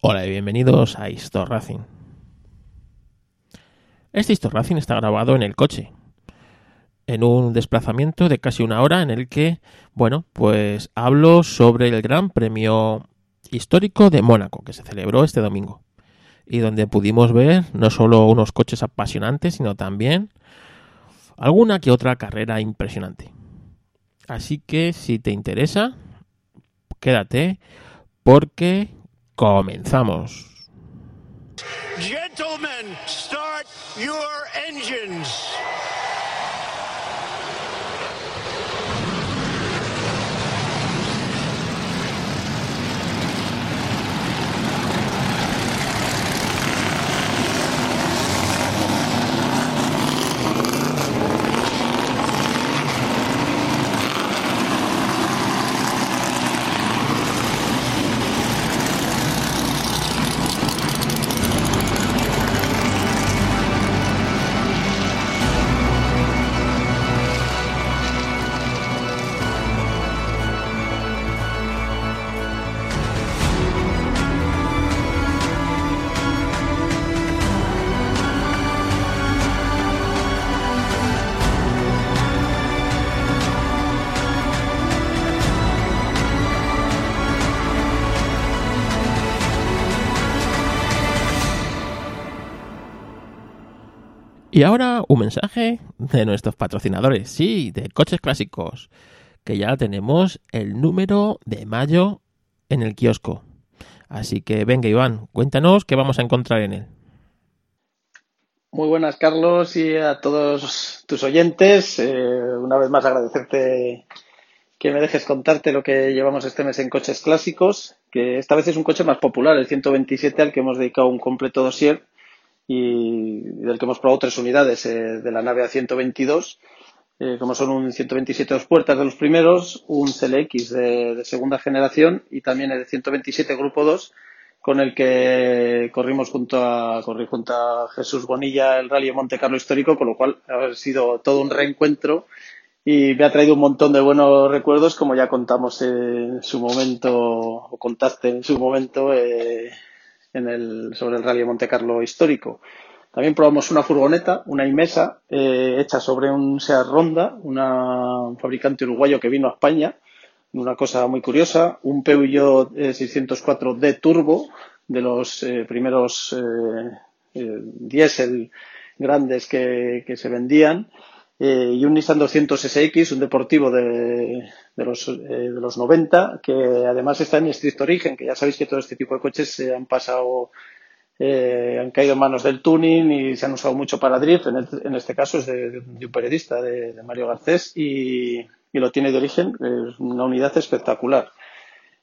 Hola y bienvenidos a Histor Racing. Este Histor Racing está grabado en el coche, en un desplazamiento de casi una hora en el que, bueno, pues hablo sobre el Gran Premio Histórico de Mónaco que se celebró este domingo y donde pudimos ver no solo unos coches apasionantes, sino también alguna que otra carrera impresionante. Así que si te interesa, quédate porque comenzamos. Gentlemen, start your engines. Y ahora un mensaje de nuestros patrocinadores, sí, de coches clásicos, que ya tenemos el número de mayo en el kiosco. Así que venga Iván, cuéntanos qué vamos a encontrar en él. Muy buenas Carlos y a todos tus oyentes. Eh, una vez más agradecerte que me dejes contarte lo que llevamos este mes en coches clásicos, que esta vez es un coche más popular, el 127 al que hemos dedicado un completo dossier y del que hemos probado tres unidades eh, de la nave A122, eh, como son un 127 dos puertas de los primeros, un CLX de, de, segunda generación y también el 127 Grupo 2, con el que corrimos junto a, corrí junto a Jesús Bonilla el Rally Monte Carlo histórico, con lo cual ha sido todo un reencuentro y me ha traído un montón de buenos recuerdos, como ya contamos en su momento, o contaste en su momento, eh, en el, sobre el Rally de Monte Carlo histórico. También probamos una furgoneta, una Imesa, eh, hecha sobre un Seat Ronda, una, un fabricante uruguayo que vino a España, una cosa muy curiosa, un Peugeot 604D Turbo, de los eh, primeros eh, eh, diésel grandes que, se vendían, eh, y un Nissan 200 SX, un deportivo de, de los, eh, de los 90, que además está en estricto origen, que ya sabéis que todo este tipo de coches se han pasado, eh, han caído en manos del tuning y se han usado mucho para drift. En, este caso es de, de un periodista, de, Mario Garcés, y, y, lo tiene de origen. Es una unidad espectacular.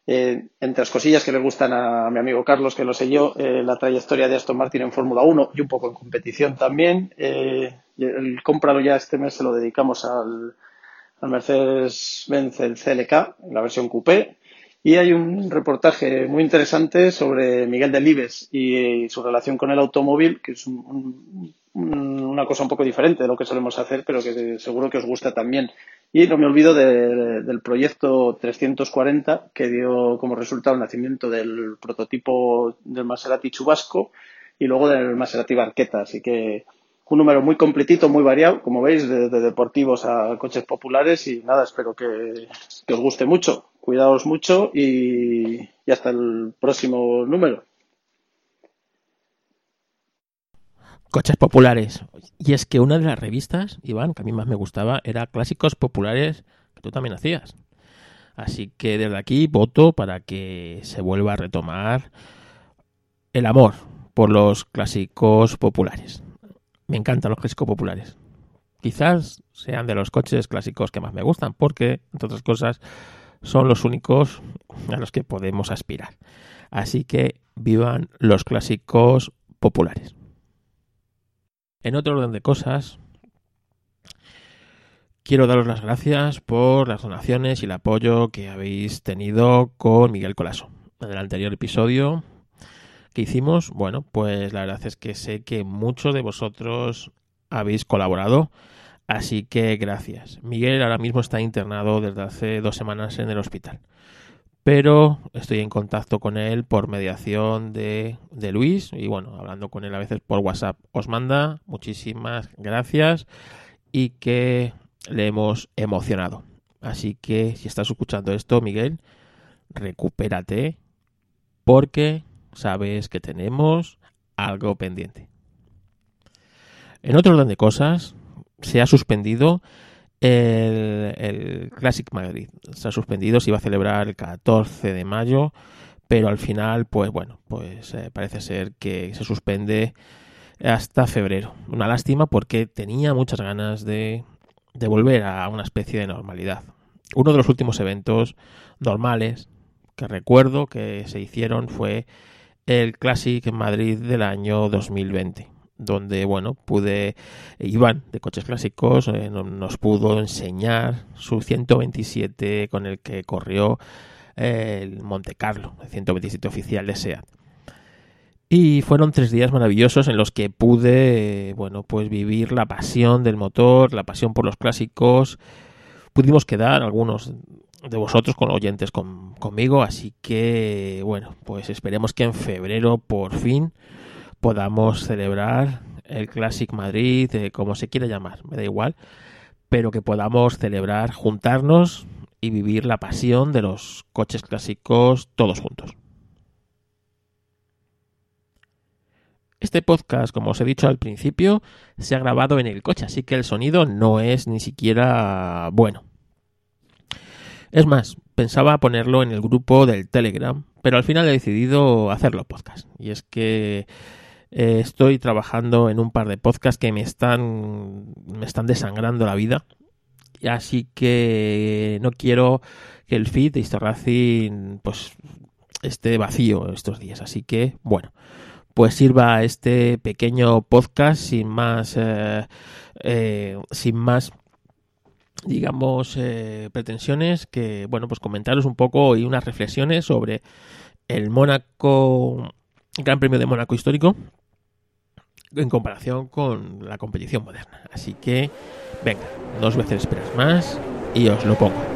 Eh, entre las cosillas que le gustan a mi amigo Carlos, que lo sé yo, eh, la trayectoria de Aston Martin en Fórmula 1 y un poco en competición también. Eh, el cómpralo ya este mes se lo dedicamos al, al Mercedes-Benz el CLK, la versión coupé. Y hay un reportaje muy interesante sobre Miguel Delibes y, y su relación con el automóvil, que es un, un, una cosa un poco diferente de lo que solemos hacer, pero que seguro que os gusta también. Y no me olvido de, de, del proyecto 340, que dio como resultado el nacimiento del prototipo del Maserati Chubasco y luego del Maserati Barqueta. Así que un número muy completito, muy variado, como veis, de, de deportivos a coches populares. Y nada, espero que, que os guste mucho. Cuidaos mucho y, y hasta el próximo número. Coches populares. Y es que una de las revistas, Iván, que a mí más me gustaba, era Clásicos Populares, que tú también hacías. Así que desde aquí voto para que se vuelva a retomar el amor por los clásicos populares. Me encantan los clásicos populares. Quizás sean de los coches clásicos que más me gustan, porque, entre otras cosas, son los únicos a los que podemos aspirar. Así que vivan los clásicos populares. En otro orden de cosas, quiero daros las gracias por las donaciones y el apoyo que habéis tenido con Miguel Colaso. En el anterior episodio que hicimos, bueno, pues la verdad es que sé que muchos de vosotros habéis colaborado, así que gracias. Miguel ahora mismo está internado desde hace dos semanas en el hospital. Pero estoy en contacto con él por mediación de, Luis y bueno, hablando con él a veces por WhatsApp. Os manda muchísimas gracias y que le hemos emocionado. Así que si estás escuchando esto, Miguel, recupérate porque sabes que tenemos algo pendiente. En otro orden de cosas, se ha suspendido el, el, Classic Madrid. Se ha suspendido, se iba a celebrar el 14 de mayo, pero al final, pues bueno, pues eh, parece ser que se suspende hasta febrero. Una lástima porque tenía muchas ganas de, de volver a una especie de normalidad. Uno de los últimos eventos normales que recuerdo que se hicieron fue el Classic Madrid del año 2020 donde bueno pude Iván de coches clásicos eh, nos pudo enseñar su 127 con el que corrió eh, el Monte Carlo el 127 oficial de SEAT. Y fueron tres días maravillosos en los que pude bueno pues vivir la pasión del motor la pasión por los clásicos. Pudimos quedar algunos de vosotros con oyentes conmigo así que bueno pues esperemos que en febrero por fin podamos celebrar el Classic Madrid, eh, como se quiera llamar, me da igual, pero que podamos celebrar, juntarnos y vivir la pasión de los coches clásicos todos juntos. Este podcast, como os he dicho al principio, se ha grabado en el coche, así que el sonido no es ni siquiera bueno. Es más, pensaba ponerlo en el grupo del Telegram, pero al final he decidido hacerlo podcast. Y es que eh, estoy trabajando en un par de podcasts que me están, me están desangrando la vida. Así que no quiero que el feed de Historracing pues esté vacío estos días. Así que, bueno, pues sirva este pequeño podcast sin más, eh, eh, sin más digamos, pretensiones que, bueno, pues comentaros un poco y unas reflexiones sobre el Mónaco, Gran Premio de Mónaco histórico, en comparación con la competición moderna. Así que, venga, no os voy a hacer esperar más y os lo pongo.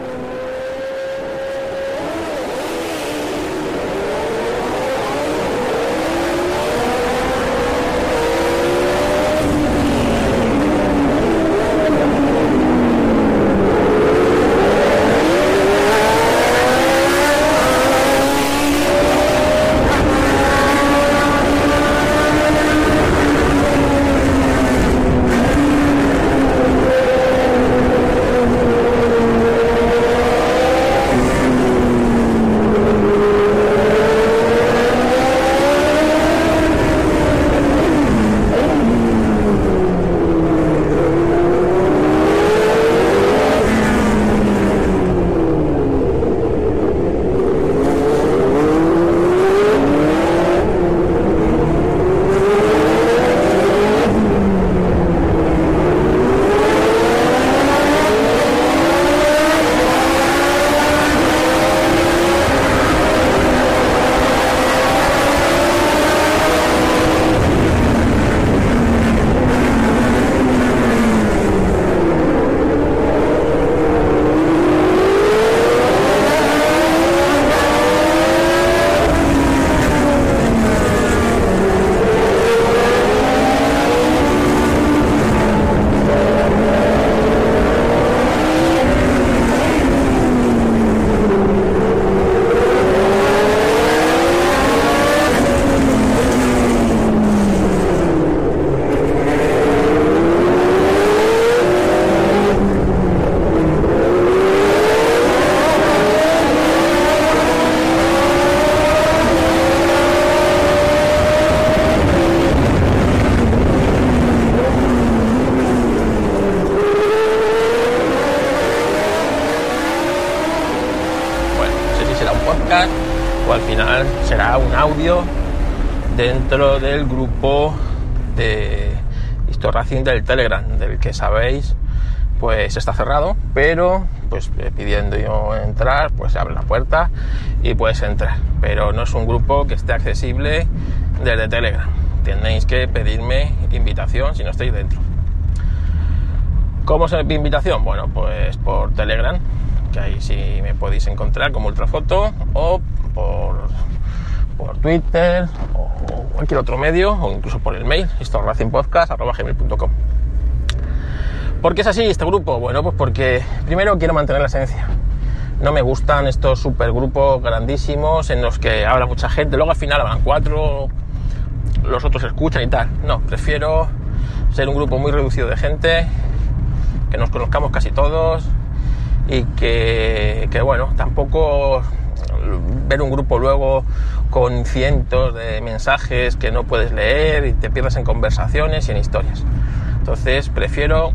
Dentro del grupo de Racing del Telegram, del que sabéis, pues está cerrado, pero pues eh, pidiendo yo entrar, pues se abre la puerta y puedes entrar. Pero no es un grupo que esté accesible desde Telegram. Tenéis que pedirme invitación si no estáis dentro. ¿Cómo se me invitación? Bueno, pues por Telegram, que ahí sí me podéis encontrar como Ultrafoto o por, por Twitter o cualquier otro medio o incluso por el mail historracingpodcast.com ¿Por qué es así este grupo? Bueno, pues porque primero quiero mantener la esencia. No me gustan estos supergrupos grandísimos en los que habla mucha gente, luego al final hablan cuatro, los otros escuchan y tal. No, prefiero ser un grupo muy reducido de gente, que nos conozcamos casi todos y que bueno, tampoco ver un grupo luego con cientos de mensajes que no puedes leer y te pierdes en conversaciones y en historias. Entonces prefiero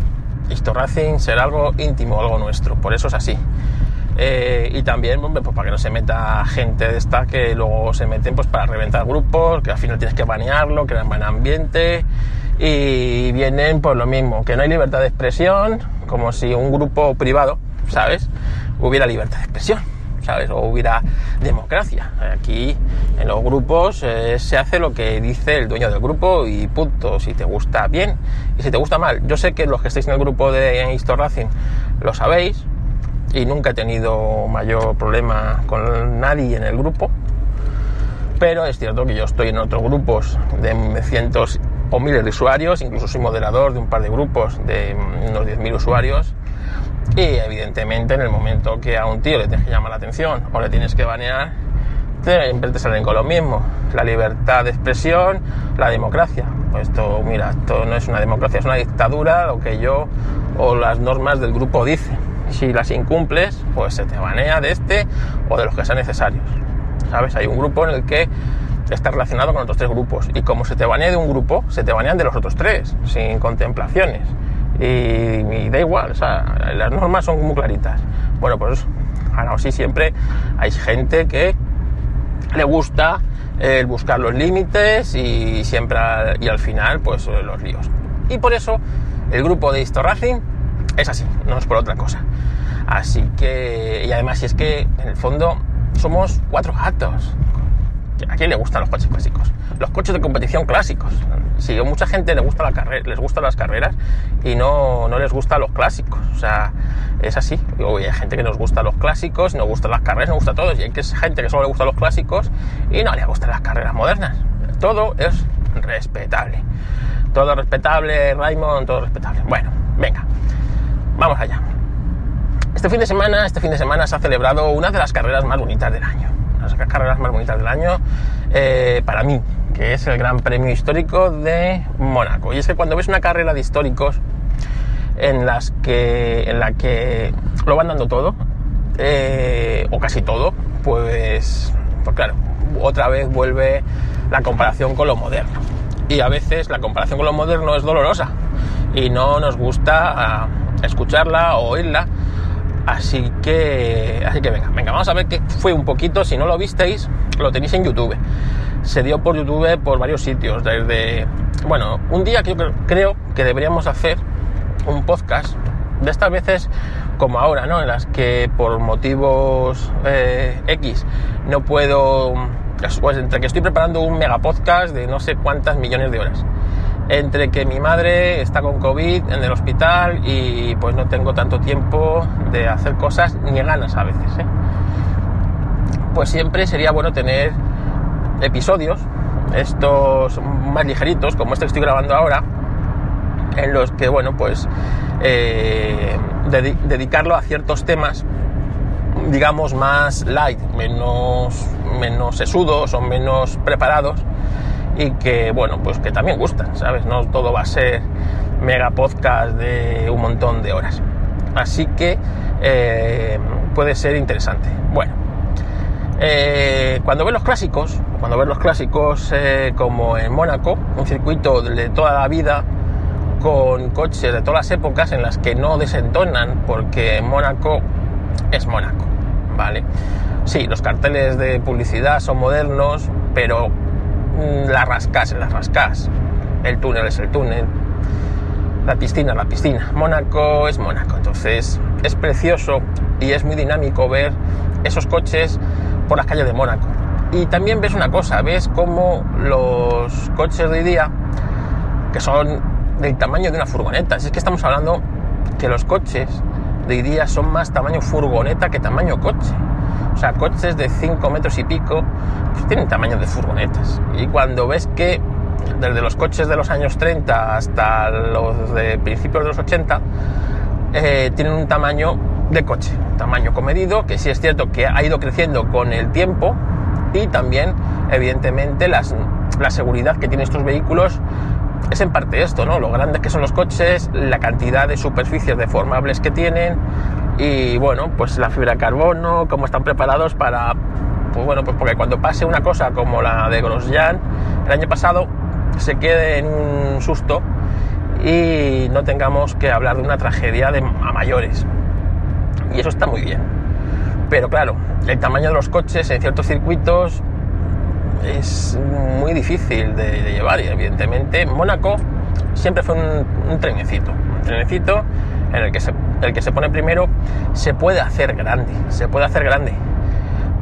Racing ser algo íntimo, algo nuestro, por eso es así. Eh, y también pues para que no se meta gente de esta que luego se meten pues para reventar grupos, que al final tienes que banearlo, crear buen ambiente y vienen por lo mismo, que no hay libertad de expresión, como si un grupo privado, ¿sabes? Hubiera libertad de expresión, ¿sabes? O hubiera democracia. Aquí en los grupos eh, se hace lo que dice el dueño del grupo y punto, si te gusta bien y si te gusta mal. Yo sé que los que estáis en el grupo de Histo Racing lo sabéis, y nunca he tenido mayor problema con nadie en el grupo. Pero es cierto que yo estoy en otros grupos de cientos o miles de usuarios, incluso soy moderador de un par de grupos de unos 10.000 usuarios. Y evidentemente en el momento que a un tío le tienes que llamar la atención o le tienes que banear, siempre te salen con lo mismo. La libertad de expresión, la democracia. Pues esto, mira, esto no es una democracia, es una dictadura, lo que yo o las normas del grupo dicen si las incumples, pues se te banea de este o de los que sean necesarios. ¿Sabes? Hay un grupo en el que está relacionado con otros tres grupos. Y como se te banea de un grupo, se te banean de los otros tres, sin contemplaciones. Y, da igual, o sea, las normas son muy claritas. Bueno, pues ahora sí siempre hay gente que le gusta el buscar los límites y siempre y al final pues los líos. Y por eso el grupo de Histo Racing es así, no es por otra cosa. Así que, y además, si es que en el fondo somos cuatro gatos. ¿A quién le gustan los coches clásicos? Los coches de competición clásicos. Si a mucha gente le gusta les gustan las carreras y no, no les gustan los clásicos. O sea, es así. Y hay gente que nos gusta los clásicos, nos gustan las carreras, nos gusta todo. Y hay gente que solo le gustan los clásicos y no le gustan las carreras modernas. Todo es respetable. Todo respetable, Raymond, todo respetable. Bueno, venga. Vamos allá. Este fin de semana, este fin de semana se ha celebrado una de las carreras más bonitas del año. Las carreras más bonitas del año eh, para mí, que es el Gran Premio Histórico de Mónaco. Y es que cuando ves una carrera de históricos en las que en la que lo van dando todo eh, o casi todo, pues, pues claro, otra vez vuelve la comparación con lo moderno. Y a veces la comparación con lo moderno es dolorosa y no nos gusta ah, escucharla o oírla. Así que, así que venga, venga, vamos a ver qué fue un poquito. Si no lo visteis, lo tenéis en YouTube. Se dio por YouTube por varios sitios. Desde, bueno, un día que yo creo que deberíamos hacer un podcast de estas veces como ahora, ¿no? En las que por motivos eh, X no puedo, pues entre que estoy preparando un mega podcast de no sé cuántas millones de horas entre que mi madre está con COVID en el hospital y pues no tengo tanto tiempo de hacer cosas ni ganas a veces. ¿eh? Pues siempre sería bueno tener episodios, estos más ligeritos, como este que estoy grabando ahora, en los que, bueno, pues eh, dedicarlo a ciertos temas, digamos, más light, menos, menos sesudos o menos preparados y que, bueno, pues que también gustan, ¿sabes? No todo va a ser mega podcast de un montón de horas. Así que eh, puede ser interesante. Bueno, eh, cuando ves los clásicos, cuando ves los clásicos eh, como en Mónaco, un circuito de toda la vida, con coches de todas las épocas en las que no desentonan, porque Mónaco es Mónaco, ¿vale? Sí, los carteles de publicidad son modernos, pero la rascas las rascas. El túnel es el túnel. La piscina es la piscina. Mónaco es Mónaco. Entonces es precioso y es muy dinámico ver esos coches por las calles de Mónaco. Y también ves una cosa, ves cómo los coches de hoy día, que son del tamaño de una furgoneta, si es que estamos hablando que los coches de día son más tamaño furgoneta que tamaño coche. O sea, coches de 5 metros y pico pues tienen tamaño de furgonetas. Y cuando ves que desde los coches de los años 30 hasta los de principios de los 80 eh, tienen un tamaño de coche, tamaño comedido, que sí es cierto que ha ido creciendo con el tiempo y también, evidentemente, las, la seguridad que tienen estos vehículos es en parte esto, ¿no? Lo grandes que son los coches, la cantidad de superficies deformables que tienen y, bueno, pues la fibra de carbono, cómo están preparados para, pues bueno, pues porque cuando pase una cosa como la de Grosjean el año pasado, se quede en un susto y no tengamos que hablar de una tragedia de, a mayores. Y eso está muy bien. Pero claro, el tamaño de los coches en ciertos circuitos es muy difícil de, de llevar y evidentemente Mónaco siempre fue un, un, trenecito, un trenecito en el que, se, el que se pone primero se puede hacer grande, se puede hacer grande,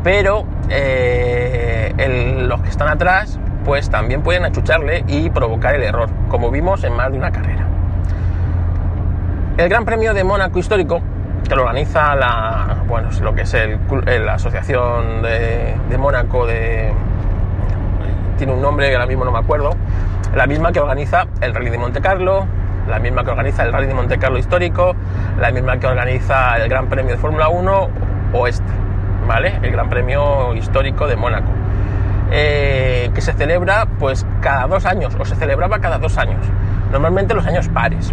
pero eh, los que están atrás pues también pueden achucharle y provocar el error, como vimos en más de una carrera. El Gran Premio de Mónaco histórico, que lo organiza la, bueno, lo que es el, la Asociación de, de Mónaco de, tiene un nombre que ahora mismo no me acuerdo, la misma que organiza el Rally de Monte Carlo, la misma que organiza el Rally de Monte Carlo histórico, la misma que organiza el Gran Premio de Fórmula 1 o este, ¿vale? El Gran Premio histórico de Mónaco. Eh, que se celebra pues cada dos años, o se celebraba cada dos años, normalmente los años pares.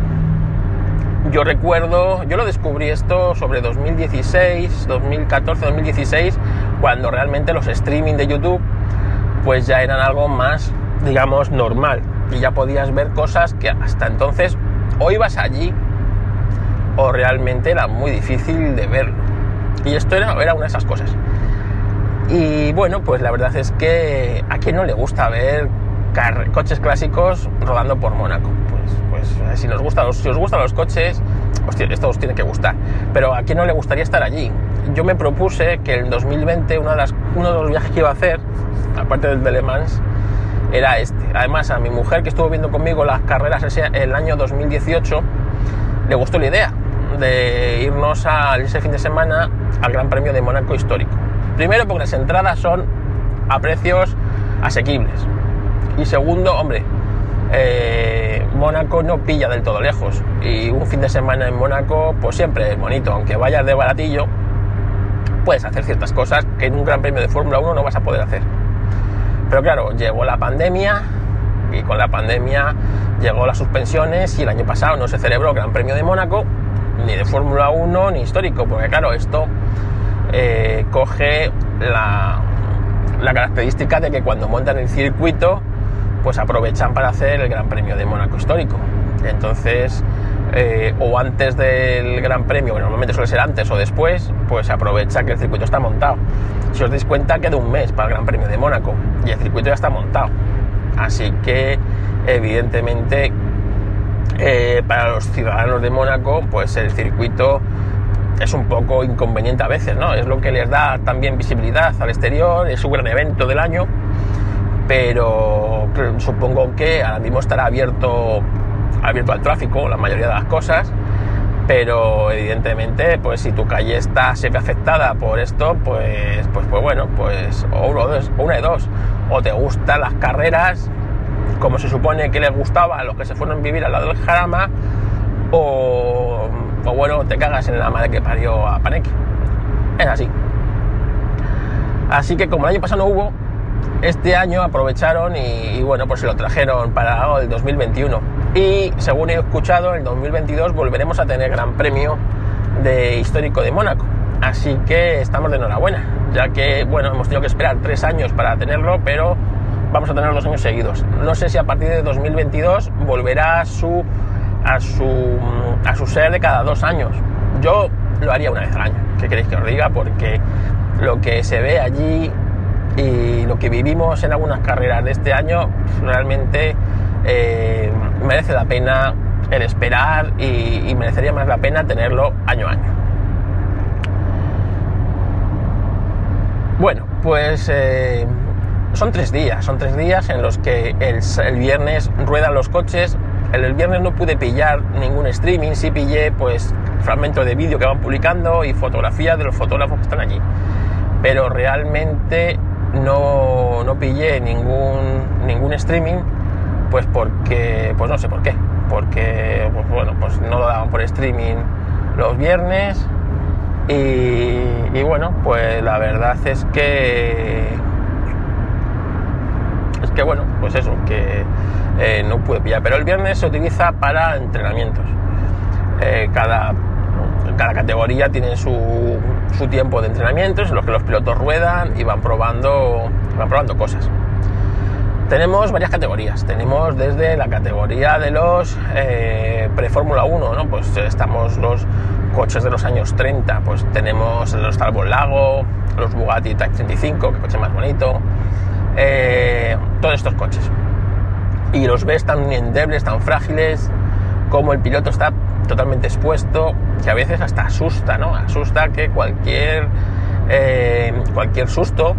Yo recuerdo, yo lo descubrí esto sobre 2016, 2014, 2016, cuando realmente los streaming de YouTube pues ya eran algo más, digamos, normal. Y ya podías ver cosas que hasta entonces o ibas allí o realmente era muy difícil de verlo. Y esto era, era una de esas cosas. Y bueno, pues la verdad es que a quien no le gusta ver coches clásicos rodando por Mónaco. Pues, pues si, nos gusta, si os gustan los coches, hostia, esto os tiene que gustar. Pero a quien no le gustaría estar allí. Yo me propuse que en 2020 una de las, uno de los viajes que iba a hacer, aparte del de Le Mans, era este. Además, a mi mujer que estuvo viendo conmigo las carreras ese, el año 2018, le gustó la idea de irnos a ese fin de semana al Gran Premio de Mónaco histórico. Primero porque las entradas son a precios asequibles. Y segundo, hombre, eh, Mónaco no pilla del todo lejos. Y un fin de semana en Mónaco, pues siempre es bonito. Aunque vayas de baratillo, puedes hacer ciertas cosas que en un Gran Premio de Fórmula 1 no vas a poder hacer. Pero claro, llegó la pandemia y con la pandemia llegó las suspensiones y el año pasado no se celebró el Gran Premio de Mónaco, ni de Fórmula 1 ni histórico, porque claro, esto eh, coge la, característica de que cuando montan el circuito, pues aprovechan para hacer el Gran Premio de Mónaco histórico. Entonces, eh, o antes del Gran Premio, que normalmente suele ser antes o después, pues aprovecha que el circuito está montado. Si os dais cuenta, queda un mes para el Gran Premio de Mónaco y el circuito ya está montado. Así que, evidentemente, eh, para los ciudadanos de Mónaco, pues el circuito es un poco inconveniente a veces, ¿no? Es lo que les da también visibilidad al exterior, es un gran evento del año, pero supongo que ahora mismo estará abierto, abierto al tráfico, la mayoría de las cosas, pero evidentemente, pues si tu calle está siempre afectada por esto, pues, pues, pues bueno, pues o, uno, dos, una de dos, o te gustan las carreras, como se supone que les gustaba a los que se fueron a vivir al lado del Jarama, o, o bueno, te cagas en la madre que parió a Paneki. Es así. Así que como el año pasado no hubo, este año aprovecharon y, y, bueno, pues se lo trajeron para el 2021. Y según he escuchado, en el 2022 volveremos a tener Gran Premio de Histórico de Mónaco. Así que estamos de enhorabuena, ya que bueno, hemos tenido que esperar tres años para tenerlo, pero vamos a tener dos años seguidos. No sé si a partir de 2022 volverá a su, a su, a su ser de cada dos años. Yo lo haría una vez al año, ¿qué queréis que os diga? Porque lo que se ve allí y lo que vivimos en algunas carreras de este año realmente eh, merece la pena el esperar y, merecería más la pena tenerlo año a año. Bueno, pues eh, son tres días, son tres días en los que el, el viernes ruedan los coches. El, el, viernes no pude pillar ningún streaming, sí pillé pues fragmentos de vídeo que van publicando y fotografías de los fotógrafos que están allí. Pero realmente no, no pillé ningún, ningún streaming, pues porque, pues no sé por qué, porque, pues bueno, pues no lo daban por streaming los viernes y, bueno, pues la verdad es que es que bueno, pues eso, que eh, no pude pillar. Pero el viernes se utiliza para entrenamientos. Eh, cada, cada categoría tiene su, su, tiempo de entrenamientos en los que los pilotos ruedan y van probando, van probando cosas. Tenemos varias categorías. Tenemos desde la categoría de los eh, pre-Fórmula 1, ¿no? Pues estamos los coches de los años 30, pues tenemos los Talbot Lago, los Bugatti Type 35, que coche más bonito, eh, todos estos coches. Y los ves tan endebles, tan frágiles, como el piloto está totalmente expuesto, que a veces hasta asusta, ¿no? Asusta que cualquier, eh, cualquier susto,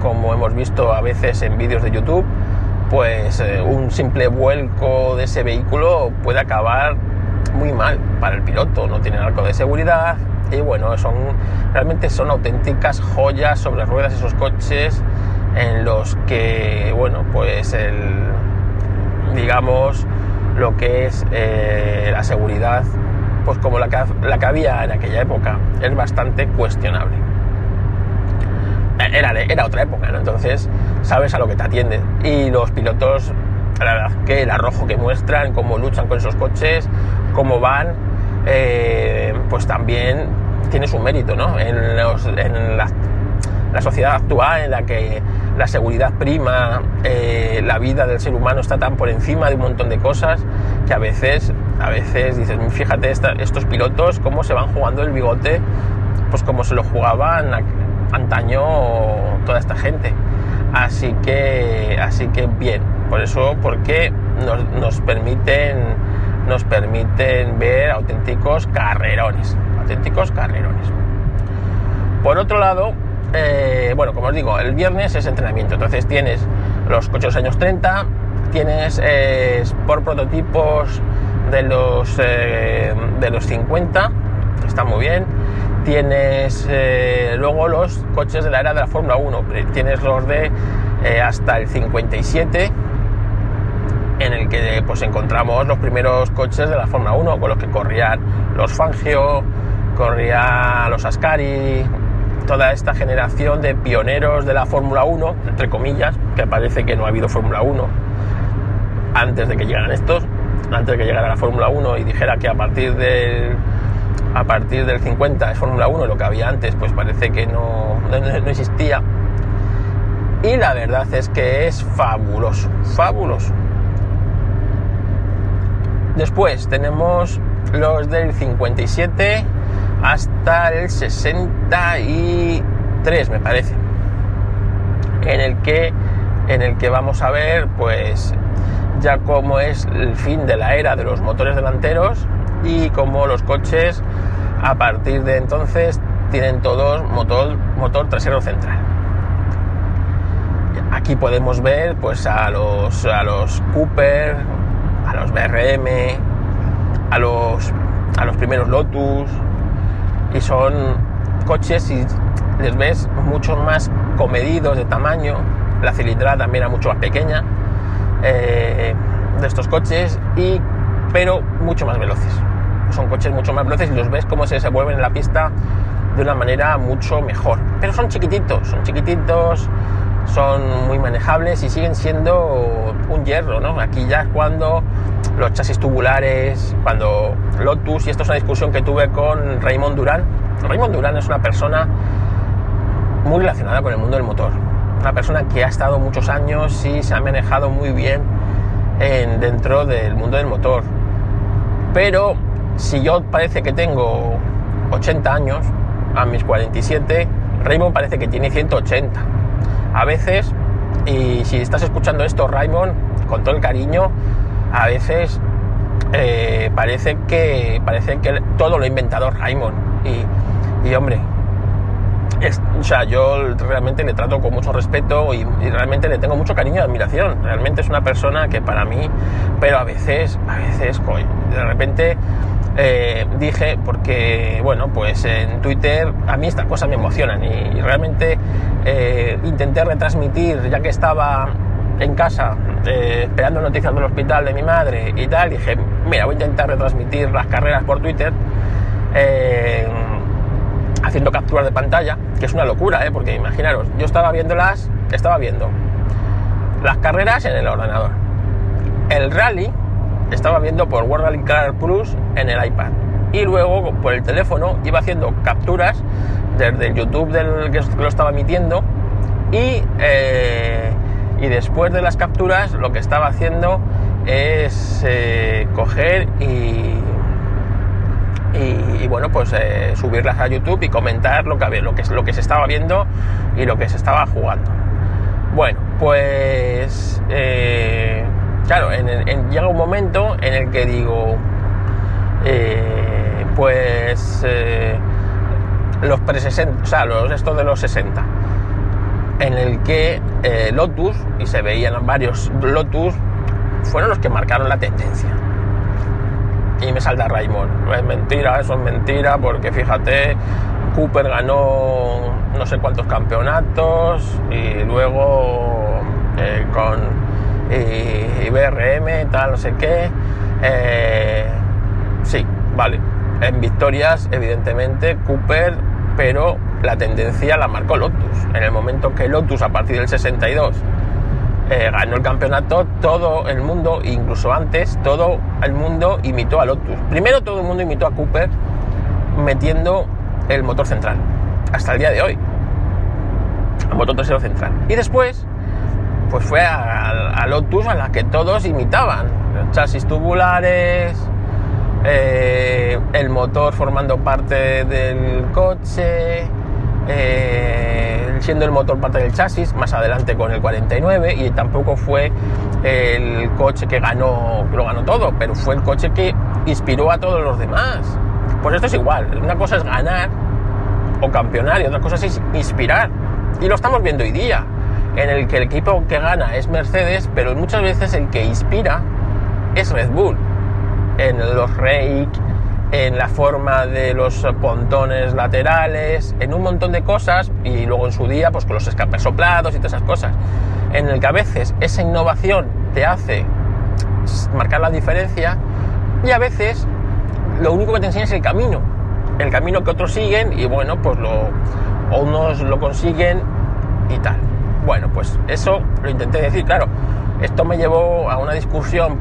como hemos visto a veces en vídeos de YouTube, pues eh, un simple vuelco de ese vehículo puede acabar muy mal para el piloto, no tiene arco de seguridad y bueno, son realmente son auténticas joyas sobre ruedas esos coches en los que, bueno, pues el, digamos, lo que es eh, la seguridad, pues como la que, la que había en aquella época, es bastante cuestionable. Era, era otra época, ¿no? Entonces sabes a lo que te atiende. Y los pilotos, la verdad que el arrojo que muestran, cómo luchan con esos coches, cómo van, eh, pues también tiene su mérito, ¿no? En, los, en la, la sociedad actual en la que la seguridad prima, eh, la vida del ser humano está tan por encima de un montón de cosas que a veces, a veces dices, fíjate estos pilotos cómo se van jugando el bigote, pues como se lo jugaban antaño toda esta gente. Así que, así que bien, por eso, porque nos, nos permiten, nos permiten ver auténticos carrerones, auténticos carrerones. Por otro lado, eh, bueno, como os digo, el viernes es entrenamiento, entonces tienes los coches de los años 30, tienes eh, por prototipos de los, eh, de los 50, está muy bien, tienes eh, luego los coches de la era de la Fórmula 1, tienes los de eh, hasta el 57, en el que pues encontramos los primeros coches de la Fórmula 1, con los que corrían los Fangio, corrían los Ascari, toda esta generación de pioneros de la Fórmula 1, entre comillas, que parece que no ha habido Fórmula 1 antes de que llegaran estos, antes de que llegara la Fórmula 1 y dijera que a partir del a partir del 50 es Fórmula 1, lo que había antes pues parece que no, no, existía. Y la verdad es que es fabuloso, fabuloso. Después tenemos los del 57 hasta el 63, me parece, en el que, en el que vamos a ver, pues, ya cómo es el fin de la era de los motores delanteros y cómo los coches, a partir de entonces, tienen todos motor, motor trasero central. Aquí podemos ver, pues, a los, a los Cooper, a los BRM, a los, a los primeros Lotus, y son coches y les ves mucho más comedidos de tamaño, la cilindrada también era mucho más pequeña eh, de estos coches, y, pero mucho más veloces. Son coches mucho más veloces y los ves cómo se desenvuelven en la pista de una manera mucho mejor. Pero son chiquititos, son chiquititos, son muy manejables y siguen siendo un hierro, ¿no? Aquí ya es cuando los chasis tubulares, cuando Lotus, y esto es una discusión que tuve con Raymond Durán. Raymond Durán es una persona muy relacionada con el mundo del motor, una persona que ha estado muchos años y se ha manejado muy bien en, dentro del mundo del motor. Pero si yo parece que tengo 80 años, a mis 47, Raymond parece que tiene 180. A veces, y si estás escuchando esto, Raymond, con todo el cariño, a veces eh, parece que parece que todo lo ha inventado Raymond y, y hombre es, o sea, yo realmente le trato con mucho respeto y, y, realmente le tengo mucho cariño y admiración. Realmente es una persona que para mí, pero a veces, a veces, de repente eh, dije, porque, bueno, pues en Twitter a mí estas cosas me emocionan y, realmente eh, intenté retransmitir, ya que estaba en casa eh, esperando noticias del hospital de mi madre y tal, dije, mira, voy a intentar retransmitir las carreras por Twitter. haciendo capturas de pantalla, que es una locura, porque imaginaros, yo estaba viéndolas, estaba viendo las carreras en el ordenador, el rally estaba viendo por Rally Car Plus en el iPad. Y luego por el teléfono iba haciendo capturas desde el YouTube del que lo estaba emitiendo. Y, eh, y después de las capturas lo que estaba haciendo es eh, coger y, y, bueno, pues eh, subirlas a YouTube y comentar lo que, lo, que, lo que se estaba viendo y lo que se estaba jugando. Bueno, pues claro, llega un momento en el que digo, eh, pues eh, los pre-60, o sea, los, estos de los 60, en el que eh, Lotus, y se veían varios Lotus, fueron los que marcaron la tendencia. Y me salta Raymond. Es mentira, eso es mentira, porque fíjate, Cooper ganó no sé cuántos campeonatos y luego con y, BRM, tal, no sé qué. Eh, sí, vale. En victorias, evidentemente, Cooper, pero la tendencia la marcó Lotus. En el momento que Lotus, a partir del 62, eh, ganó el campeonato, todo el mundo, incluso antes, todo el mundo imitó a Lotus. Primero todo el mundo imitó a Cooper metiendo el motor central, hasta el día de hoy. El motor trasero central. Y después pues fue a, Lotus a la que todos imitaban. Chasis tubulares, eh, el motor formando parte del coche, eh, siendo el motor parte del chasis, más adelante con el 49, y tampoco fue el coche que ganó, lo ganó todo, pero fue el coche que inspiró a todos los demás. Pues esto es igual, una cosa es ganar o campeonar y otra cosa es inspirar. Y lo estamos viendo hoy día en el que el equipo que gana es Mercedes, pero muchas veces el que inspira es Red Bull. En los rake, en la forma de los pontones laterales, en un montón de cosas, y luego en su día, pues con los escapes soplados y todas esas cosas, en el que a veces esa innovación te hace marcar la diferencia, y a veces lo único que te enseña es el camino, el camino que otros siguen, y bueno, pues lo, unos lo consiguen y tal. Bueno, pues eso lo intenté decir, claro. Esto me llevó a una discusión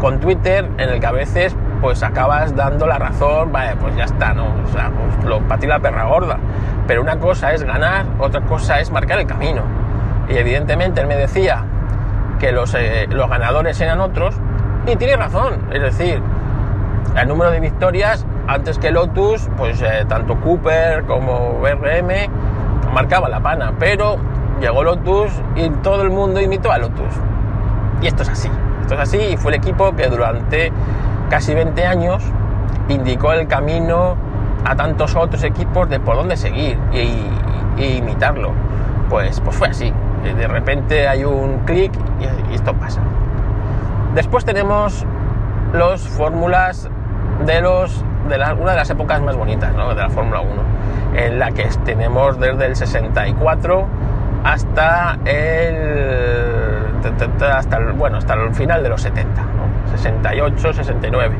con Twitter en el que a veces pues acabas dando la razón, vale, pues ya está, ¿no? O sea, pues lo ti la perra gorda. Pero una cosa es ganar, otra cosa es marcar el camino. Y evidentemente él me decía que los, eh, los ganadores eran otros, y tiene razón, es decir, el número de victorias antes que Lotus, pues eh, tanto Cooper como BRM marcaba la pana, pero llegó Lotus y todo el mundo imitó a Lotus. Y esto es así, esto es así y fue el equipo que durante casi 20 años indicó el camino a tantos otros equipos de por dónde seguir y, imitarlo. Pues, pues fue así, de repente hay un clic y, esto pasa. Después tenemos los fórmulas de los de una de las épocas más bonitas de la Fórmula 1, en la que tenemos desde el 64 hasta el, hasta el, bueno, hasta el final de los 70, 68, 69.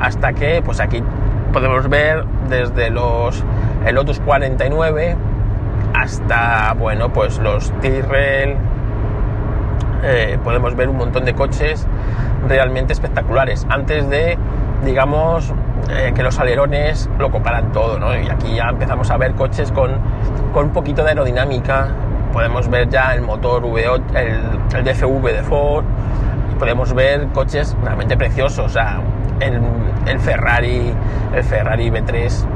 Hasta que, pues aquí podemos ver desde los el Lotus 49 hasta, bueno, pues los Tyrrell, eh, podemos ver un montón de coches realmente espectaculares. Antes de, digamos, eh, que los alerones lo comparan todo, ¿no? Y aquí ya empezamos a ver coches con, con un poquito de aerodinámica, podemos ver ya el motor V8, el, el DFV de Ford, y podemos ver coches realmente preciosos, o sea, el, el Ferrari, el Ferrari V3,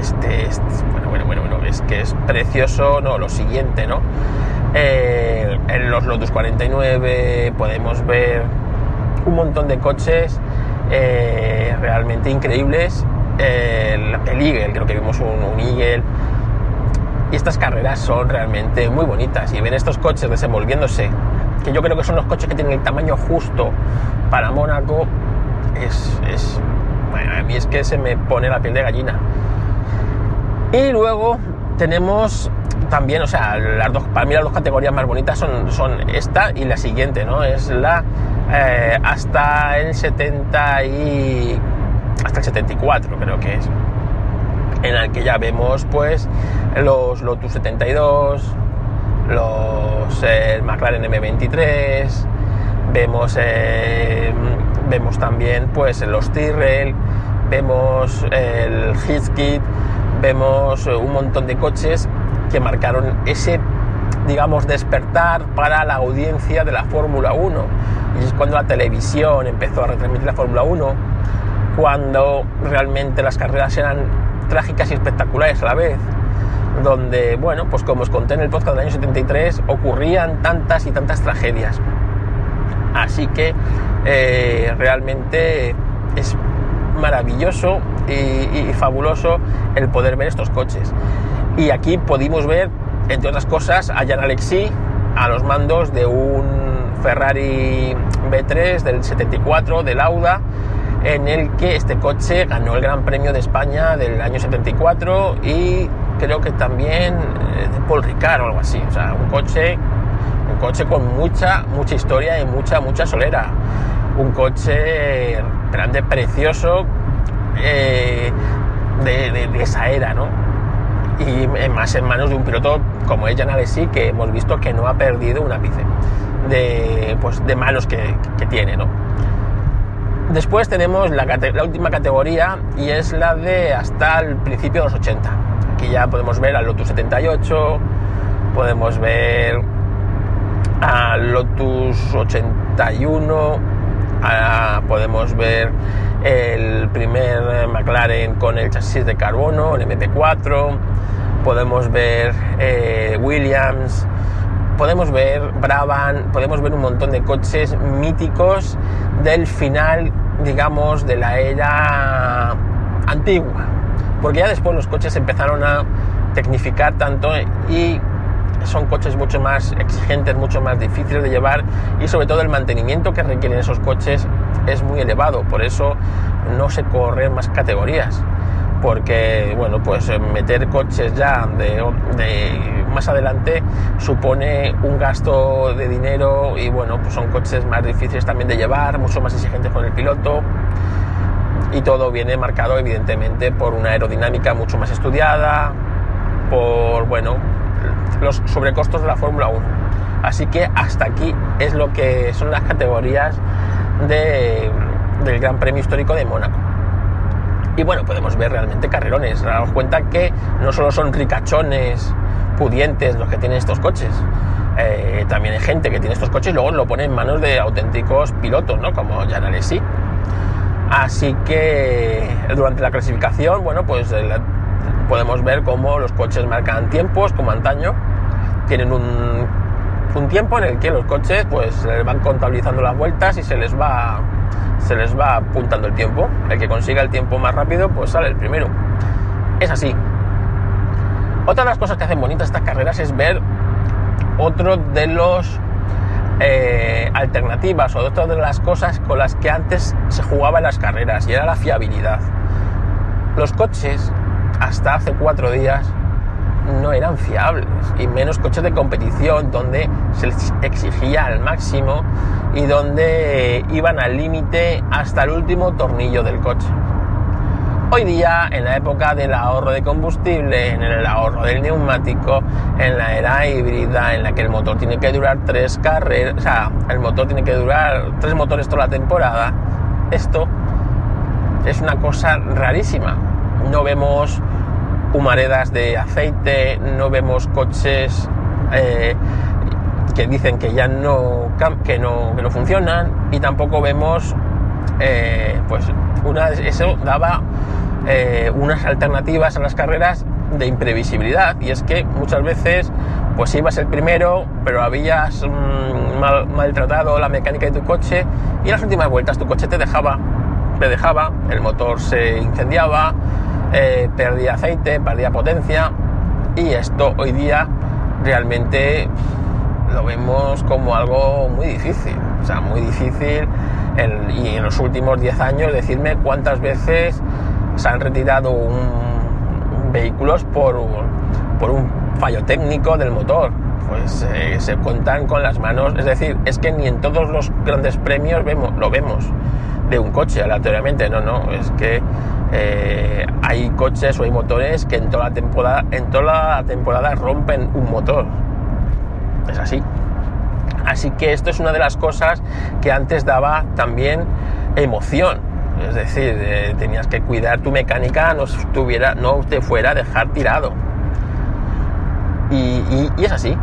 este, este, bueno, bueno, bueno, bueno, es que es precioso, no, lo siguiente, ¿no? Eh, en los Lotus 49 podemos ver un montón de coches eh, realmente increíbles. El, el, Eagle, creo que vimos un, un Eagle y estas carreras son realmente muy bonitas. Y ver estos coches desenvolviéndose, que yo creo que son los coches que tienen el tamaño justo para Mónaco, es, bueno, a mí es que se me pone la piel de gallina. Y luego tenemos también, o sea, las dos, para mí las dos categorías más bonitas son, son esta y la siguiente, ¿no? Es la eh, hasta el 70 y hasta el 74 creo que es en el que ya vemos pues los Lotus 72 los eh, McLaren M23 vemos eh, vemos también pues los Tyrrell vemos el Hizkit vemos un montón de coches que marcaron ese digamos despertar para la audiencia de la Fórmula 1 y es cuando la televisión empezó a retransmitir la Fórmula 1 cuando realmente las carreras eran trágicas y espectaculares a la vez donde, bueno, pues como os conté en el podcast del año 73, ocurrían tantas y tantas tragedias. Así que eh, realmente es maravilloso y, fabuloso el poder ver estos coches. Y aquí pudimos ver, entre otras cosas, a Jan Alexi a los mandos de un Ferrari B3 del 74 de Lauda en el que este coche ganó el Gran Premio de España del año 74 y creo que también eh, de Paul Ricard o algo así. O sea, un coche, un coche con mucha, mucha historia y mucha, mucha solera. Un coche grande, precioso, eh, de, esa era, ¿no? Y más en manos de un piloto como es Jan Alesi, que hemos visto que no ha perdido un ápice de, pues, de manos que, que tiene, ¿no? Después tenemos la, última categoría y es la de hasta el principio de los 80. Aquí ya podemos ver al Lotus 78, podemos ver al Lotus 81, podemos ver el primer McLaren con el chasis de carbono, el MP4, podemos ver eh, Williams, podemos ver Brabham, podemos ver un montón de coches míticos del final, digamos, de la era antigua. Porque ya después los coches empezaron a tecnificar tanto y son coches mucho más exigentes, mucho más difíciles de llevar y sobre todo el mantenimiento que requieren esos coches es muy elevado. Por eso no se corren más categorías porque bueno pues eh, meter coches ya de, más adelante supone un gasto de dinero y bueno pues son coches más difíciles también de llevar mucho más exigentes con el piloto. Y todo viene marcado evidentemente por una aerodinámica mucho más estudiada por bueno los sobrecostos de la Fórmula 1 así que hasta aquí es lo que son las categorías del Gran Premio Histórico de Mónaco y bueno, podemos ver realmente carrerones. Damos cuenta que no solo son ricachones, pudientes los que tienen estos coches. Eh, también hay gente que tiene estos coches y luego lo pone en manos de auténticos pilotos, ¿no? Como Jan. Así que durante la clasificación, bueno, pues eh, podemos ver cómo los coches marcan tiempos, como antaño. Tienen un, un tiempo en el que los coches pues van contabilizando las vueltas y se les va se les va apuntando el tiempo. El que consiga el tiempo más rápido, pues sale el primero. Es así. Otra de las cosas que hacen bonitas estas carreras es ver otro de los eh, alternativas o otra de las cosas con las que antes se jugaba en las carreras y era la fiabilidad. Los coches, hasta hace cuatro días, no eran fiables y menos coches de competición donde se les exigía al máximo y donde iban al límite hasta el último tornillo del coche. Hoy día, en la época del ahorro de combustible, en el ahorro del neumático, en la era híbrida, en la que el motor tiene que durar tres carreras, o sea, el motor tiene que durar tres motores toda la temporada, esto es una cosa rarísima. No vemos humaredas de aceite, no vemos coches eh, que dicen que ya no, que no, que no funcionan y tampoco vemos, eh, pues una, eso daba eh, unas alternativas a las carreras de imprevisibilidad. Y es que muchas veces pues ibas el primero pero habías mm, mal, maltratado la mecánica de tu coche y en las últimas vueltas tu coche te dejaba te dejaba el motor se incendiaba eh, aceite, perdía potencia y esto hoy día realmente lo vemos como algo muy difícil. O sea, muy difícil. Y en los últimos 10 años, decirme cuántas veces se han retirado vehículos por, por un fallo técnico del motor. Pues eh, se cuentan con las manos. Es decir, es que ni en todos los grandes premios vemos, lo vemos de un coche aleatoriamente. No, no. Es que eh, hay coches o hay motores que en toda la temporada, en toda temporada rompen un motor. Es así. Así que esto es una de las cosas que antes daba también emoción. Es decir, eh, tenías que cuidar tu mecánica, no, estuviera, no te fuera a dejar tirado. Y, y- y es así.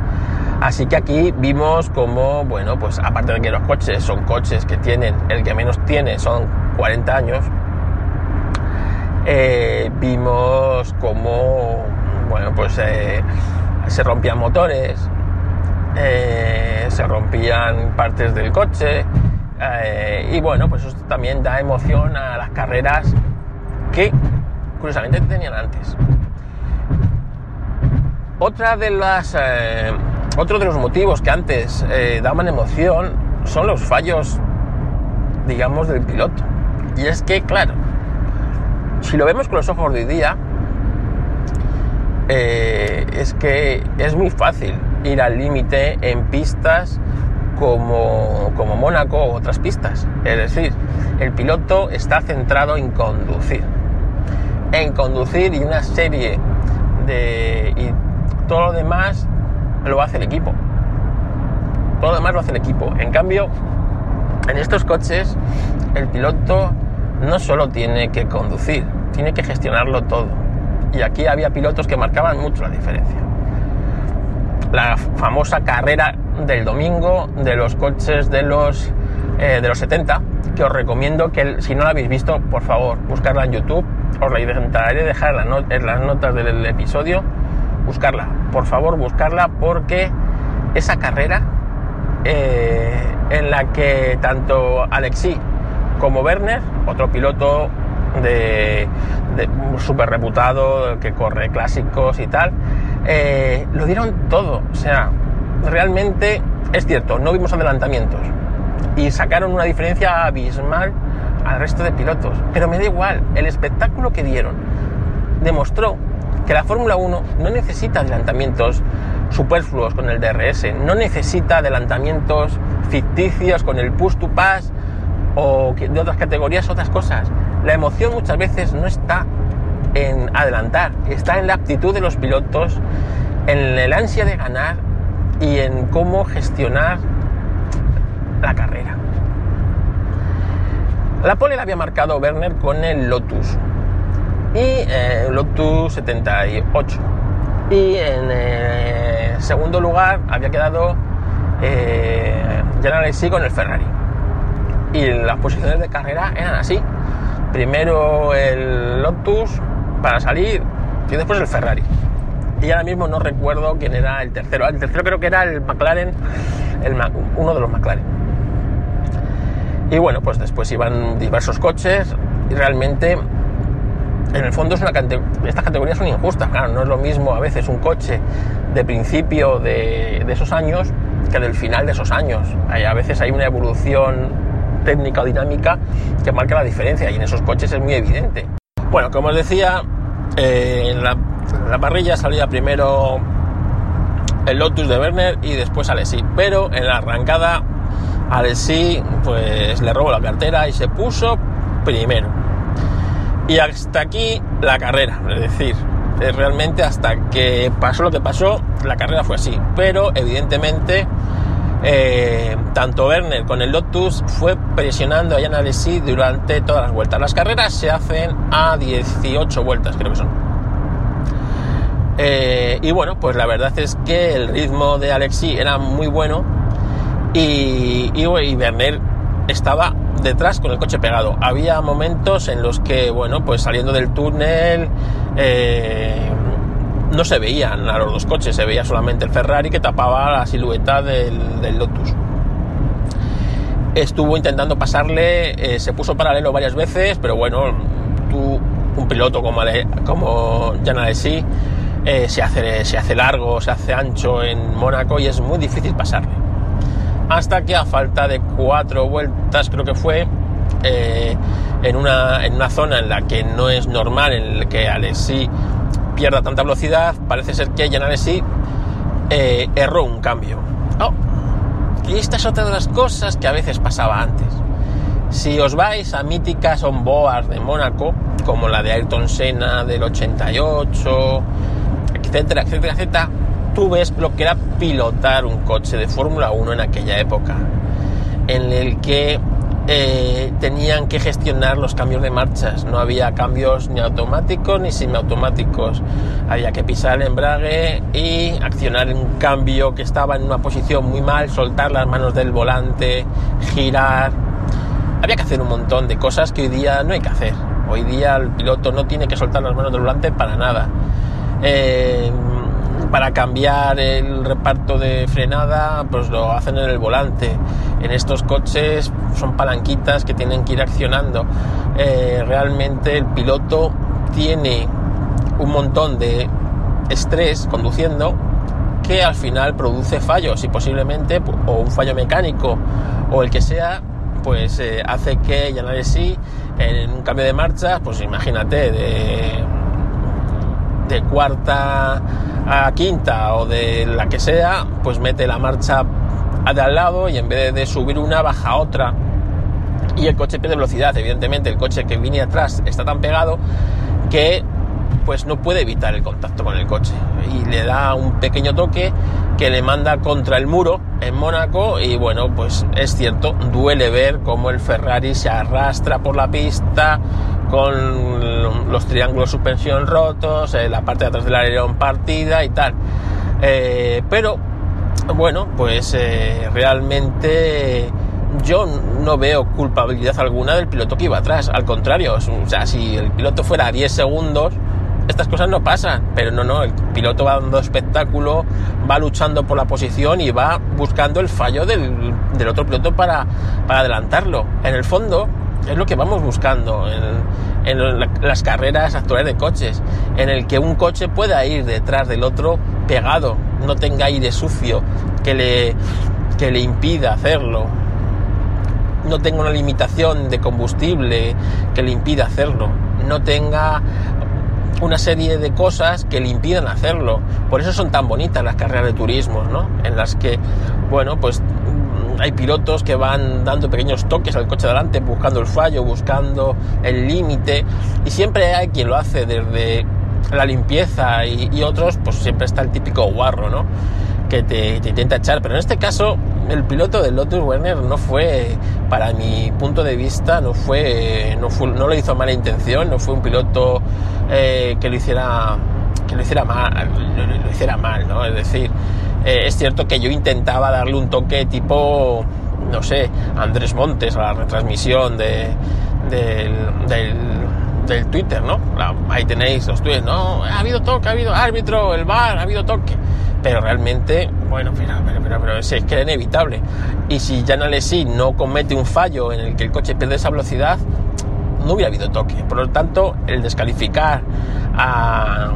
Así que aquí vimos como, bueno, pues aparte de que los coches son coches que tienen, el que menos tiene son 40 años, eh, vimos como, bueno, pues eh, se rompían motores, eh, se rompían partes del coche y bueno, pues eso también da emoción a las carreras que curiosamente tenían antes. Otra de las, otro de los motivos que antes daban emoción son los fallos, digamos, del piloto. Y es que, claro, si lo vemos con los ojos de hoy día, eh, es que es muy fácil ir al límite en pistas como, como Mónaco o otras pistas. Es decir, el piloto está centrado en conducir. En conducir y una serie de... Y todo lo demás lo hace el equipo. Todo lo demás lo hace el equipo. En cambio, en estos coches, el piloto no solo tiene que conducir, tiene que gestionarlo todo. Y aquí había pilotos que marcaban mucho la diferencia. La famosa carrera del domingo de los coches de los, eh, de los 70, que os recomiendo que si no la habéis visto, por favor, buscarla en YouTube. Os la intentaré dejar en, las notas del episodio. Buscarla, por favor, buscarla porque esa carrera eh, en la que tanto Alexi como Werner, otro piloto de, de súper reputado, que corre clásicos y tal, eh, lo dieron todo. O sea, realmente es cierto, no vimos adelantamientos y sacaron una diferencia abismal al resto de pilotos. Pero me da igual, el espectáculo que dieron demostró que la Fórmula 1 no necesita adelantamientos superfluos con el DRS, no necesita adelantamientos ficticios con el push to pass o de otras categorías, otras cosas. La emoción muchas veces no está en adelantar, está en la actitud de los pilotos, en el ansia de ganar y en cómo gestionar la carrera. La pole la había marcado Werner con el Lotus y eh, Lotus 78 y en eh, segundo lugar había quedado eh, Alesi con el Ferrari y las posiciones de carrera eran así primero el Lotus para salir y después el Ferrari y ahora mismo no recuerdo quién era el tercero el tercero creo que era el McLaren el Ma- uno de los McLaren y bueno, pues después iban diversos coches y realmente, en el fondo, es una cate- estas categorías son injustas. Claro, no es lo mismo a veces un coche de principio de, de esos años que del final de esos años. Hay, a veces hay una evolución técnica o dinámica que marca la diferencia y en esos coches es muy evidente. Bueno, como os decía, eh, en, la, parrilla salía primero el Lotus de Werner y después Alessi. Pero en la arrancada, Alessi pues le robó la cartera y se puso primero. Y hasta aquí la carrera, es decir, realmente hasta que pasó lo que pasó, la carrera fue así. Pero evidentemente, eh, tanto Werner con el Lotus fue presionando a Jan durante todas las vueltas. Las carreras se hacen a 18 vueltas, creo que son. Eh, y bueno, pues la verdad es que el ritmo de Alexi era muy bueno y, y, y Werner estaba detrás con el coche pegado. Había momentos en los que, bueno, pues saliendo del túnel eh, no se veían a los dos coches, se veía solamente el Ferrari que tapaba la silueta del, del Lotus. Estuvo intentando pasarle, eh, se puso paralelo varias veces, pero bueno, tú, un piloto como, como Jan Alesi, eh, se, hace, se hace largo, se hace ancho en Mónaco y es muy difícil pasarle. Hasta que a falta de cuatro vueltas, creo que fue, eh, en, una, en una zona en la que no es normal, en la que Alessi pierda tanta velocidad, parece ser que Jan Alessi eh, erró un cambio. Oh, y esta es otra de las cosas que a veces pasaba antes. Si os vais a míticas onboards de Mónaco, como la de Ayrton Senna del 88, etcétera, etcétera, etcétera, tú ves lo que era pilotar un coche de Fórmula 1 en aquella época, en el que eh, tenían que gestionar los cambios de marchas. No había cambios ni automáticos ni semiautomáticos. Había que pisar el embrague y accionar un cambio que estaba en una posición muy mal, soltar las manos del volante, girar. Había que hacer un montón de cosas que hoy día no hay que hacer. Hoy día el piloto no tiene que soltar las manos del volante para nada. Eh, para cambiar el reparto de frenada, pues lo hacen en el volante. En estos coches son palanquitas que tienen que ir accionando. Eh, realmente el piloto tiene un montón de estrés conduciendo que al final produce fallos y posiblemente o un fallo mecánico o el que sea pues eh, hace que sí en un cambio de marcha pues imagínate de de cuarta a quinta o de la que sea, pues mete la marcha de al lado y en vez de subir una baja otra y el coche pierde velocidad. Evidentemente el coche que viene atrás está tan pegado que pues no puede evitar el contacto con el coche y le da un pequeño toque que le manda contra el muro en Mónaco y bueno pues es cierto duele ver cómo el Ferrari se arrastra por la pista con los triángulos suspensión rotos, eh, la parte de atrás del alerón partida y tal. Eh, pero bueno, pues eh, realmente yo no veo culpabilidad alguna del piloto que iba atrás. Al contrario, o sea, si el piloto fuera a 10 segundos, estas cosas no pasan. Pero no, no, el piloto va dando espectáculo, va luchando por la posición y va buscando el fallo del, del otro piloto para, para adelantarlo. En el fondo, es lo que vamos buscando en, las carreras actuales de coches, en el que un coche pueda ir detrás del otro pegado, no tenga aire sucio que le, que le impida hacerlo, no tenga una limitación de combustible que le impida hacerlo, no tenga una serie de cosas que le impidan hacerlo. Por eso son tan bonitas las carreras de turismo, ¿no? En las que, bueno, pues hay pilotos que van dando pequeños toques al coche delante, buscando el fallo, buscando el límite, y siempre hay quien lo hace desde la limpieza y, otros, pues siempre está el típico guarro, ¿no? Que te, intenta echar, pero en este caso el piloto del Lotus Werner no fue, para mi punto de vista, no fue, no, fue, no lo hizo a mala intención, no fue un piloto eh, que lo hiciera que lo hiciera mal, lo hiciera mal, ¿no? Es decir, eh, es cierto que yo intentaba darle un toque tipo, no sé, Andrés Montes a la retransmisión de, del, Twitter, ¿no? Ahí tenéis los tweets, ¿no? Ha habido toque, ha habido árbitro, el bar, ha habido toque. Pero realmente, bueno, pero, pero, pero, es, que era inevitable. Y si Jan Alesi no comete un fallo en el que el coche pierde esa velocidad, no hubiera habido toque. Por lo tanto, el descalificar a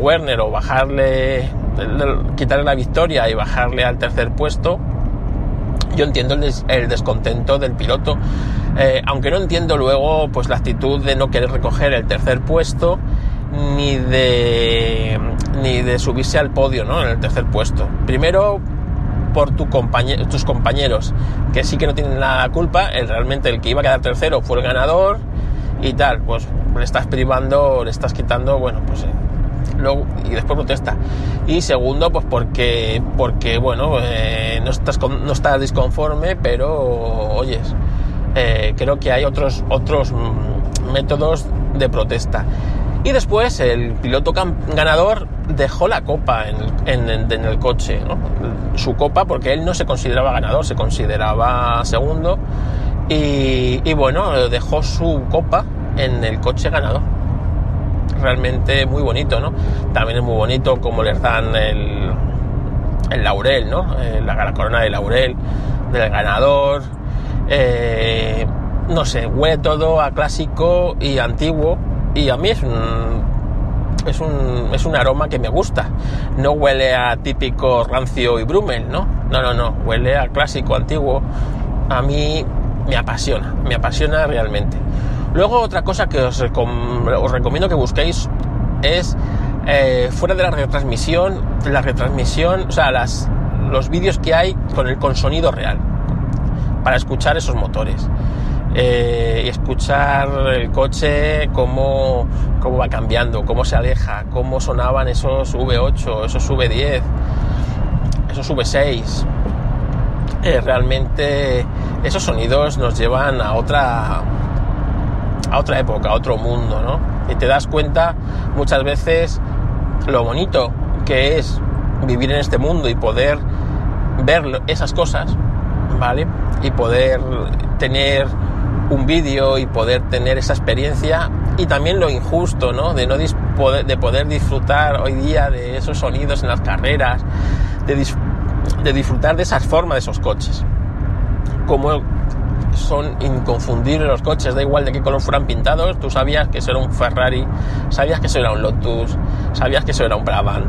Werner o bajarle quitarle la victoria y bajarle al tercer puesto, yo entiendo el, descontento del piloto, eh, aunque no entiendo luego pues la actitud de no querer recoger el tercer puesto ni de ni de subirse al podio ¿no? en el tercer puesto. Primero por tu tus compañeros, que sí que no tienen la culpa, el, realmente el que iba a quedar tercero fue el ganador y tal, pues le estás privando, le estás quitando, bueno, pues y después protesta. Y segundo, pues porque, porque bueno, eh, no, estás no estás disconforme, pero oyes, eh, creo que hay otros, otros métodos de protesta. Y después el piloto ganador dejó la copa en el, coche, su copa, porque él no se consideraba ganador, se consideraba segundo. Y, y bueno, dejó su copa en el coche ganador realmente muy bonito, ¿no? También es muy bonito como les dan el, el laurel, ¿no? Eh, la, corona de laurel del ganador. Eh, no sé, huele todo a clásico y antiguo. Y a mí es es un, es un aroma que me gusta. No huele a típico rancio y brumel, ¿no? No, no, no. Huele a clásico, antiguo. A mí me apasiona, me apasiona realmente. Luego otra cosa que os, recomiendo que busquéis es eh, fuera de la retransmisión, la retransmisión, o sea, las, los vídeos que hay con el con sonido real para escuchar esos motores eh, y escuchar el coche cómo, cómo va cambiando, cómo se aleja, cómo sonaban esos V8, esos V10, esos V6. Eh, realmente esos sonidos nos llevan a otra a otra época, a otro mundo, ¿no? Y te das cuenta muchas veces lo bonito que es vivir en este mundo y poder ver esas cosas, ¿vale? Y poder tener un vídeo y poder tener esa experiencia y también lo injusto, ¿no? De no de poder disfrutar hoy día de esos sonidos en las carreras, de, de disfrutar de esas formas de esos coches. Como son inconfundibles los coches, da igual de qué color fueran pintados, tú sabías que eso era un Ferrari, sabías que eso era un Lotus, sabías que eso era un Brabant.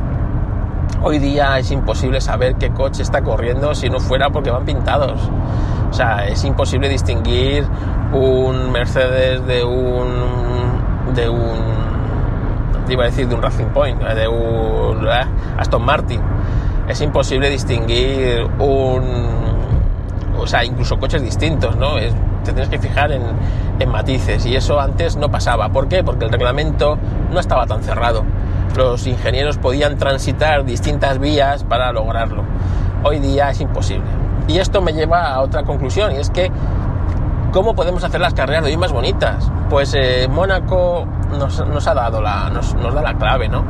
Hoy día es imposible saber qué coche está corriendo si no fuera porque van pintados. O sea, es imposible distinguir un Mercedes de un de un iba a decir de un Racing Point, de un eh, Aston Martin. Es imposible distinguir un o sea, incluso coches distintos, ¿no? te tienes que fijar en, matices y eso antes no pasaba. ¿Por qué? Porque el reglamento no estaba tan cerrado. Los ingenieros podían transitar distintas vías para lograrlo. Hoy día es imposible. Y esto me lleva a otra conclusión y es que ¿cómo podemos hacer las carreras de hoy más bonitas? Pues eh, Mónaco nos, ha dado la, nos da la clave, ¿no?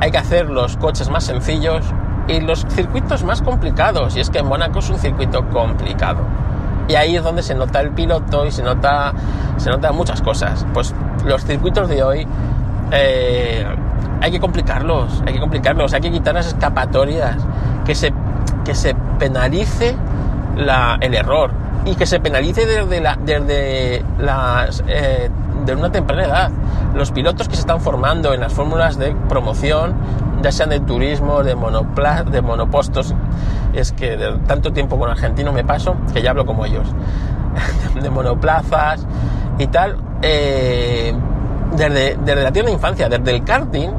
Hay que hacer los coches más sencillos, y los circuitos más complicados. Y es que Mónaco es un circuito complicado. Y ahí es donde se nota el piloto y se nota, se nota muchas cosas. Pues los circuitos de hoy eh, hay que complicarlos, hay que complicarlos, hay que quitar las escapatorias, que se, que se penalice la, el error y que se penalice desde, la, desde las, eh, de una temprana edad. Los pilotos que se están formando en las fórmulas de promoción ya sean de turismo, de, de monopostos, es que de tanto tiempo con argentino me paso que ya hablo como ellos, de monoplazas y tal, eh, desde, desde la tierna infancia, desde el karting,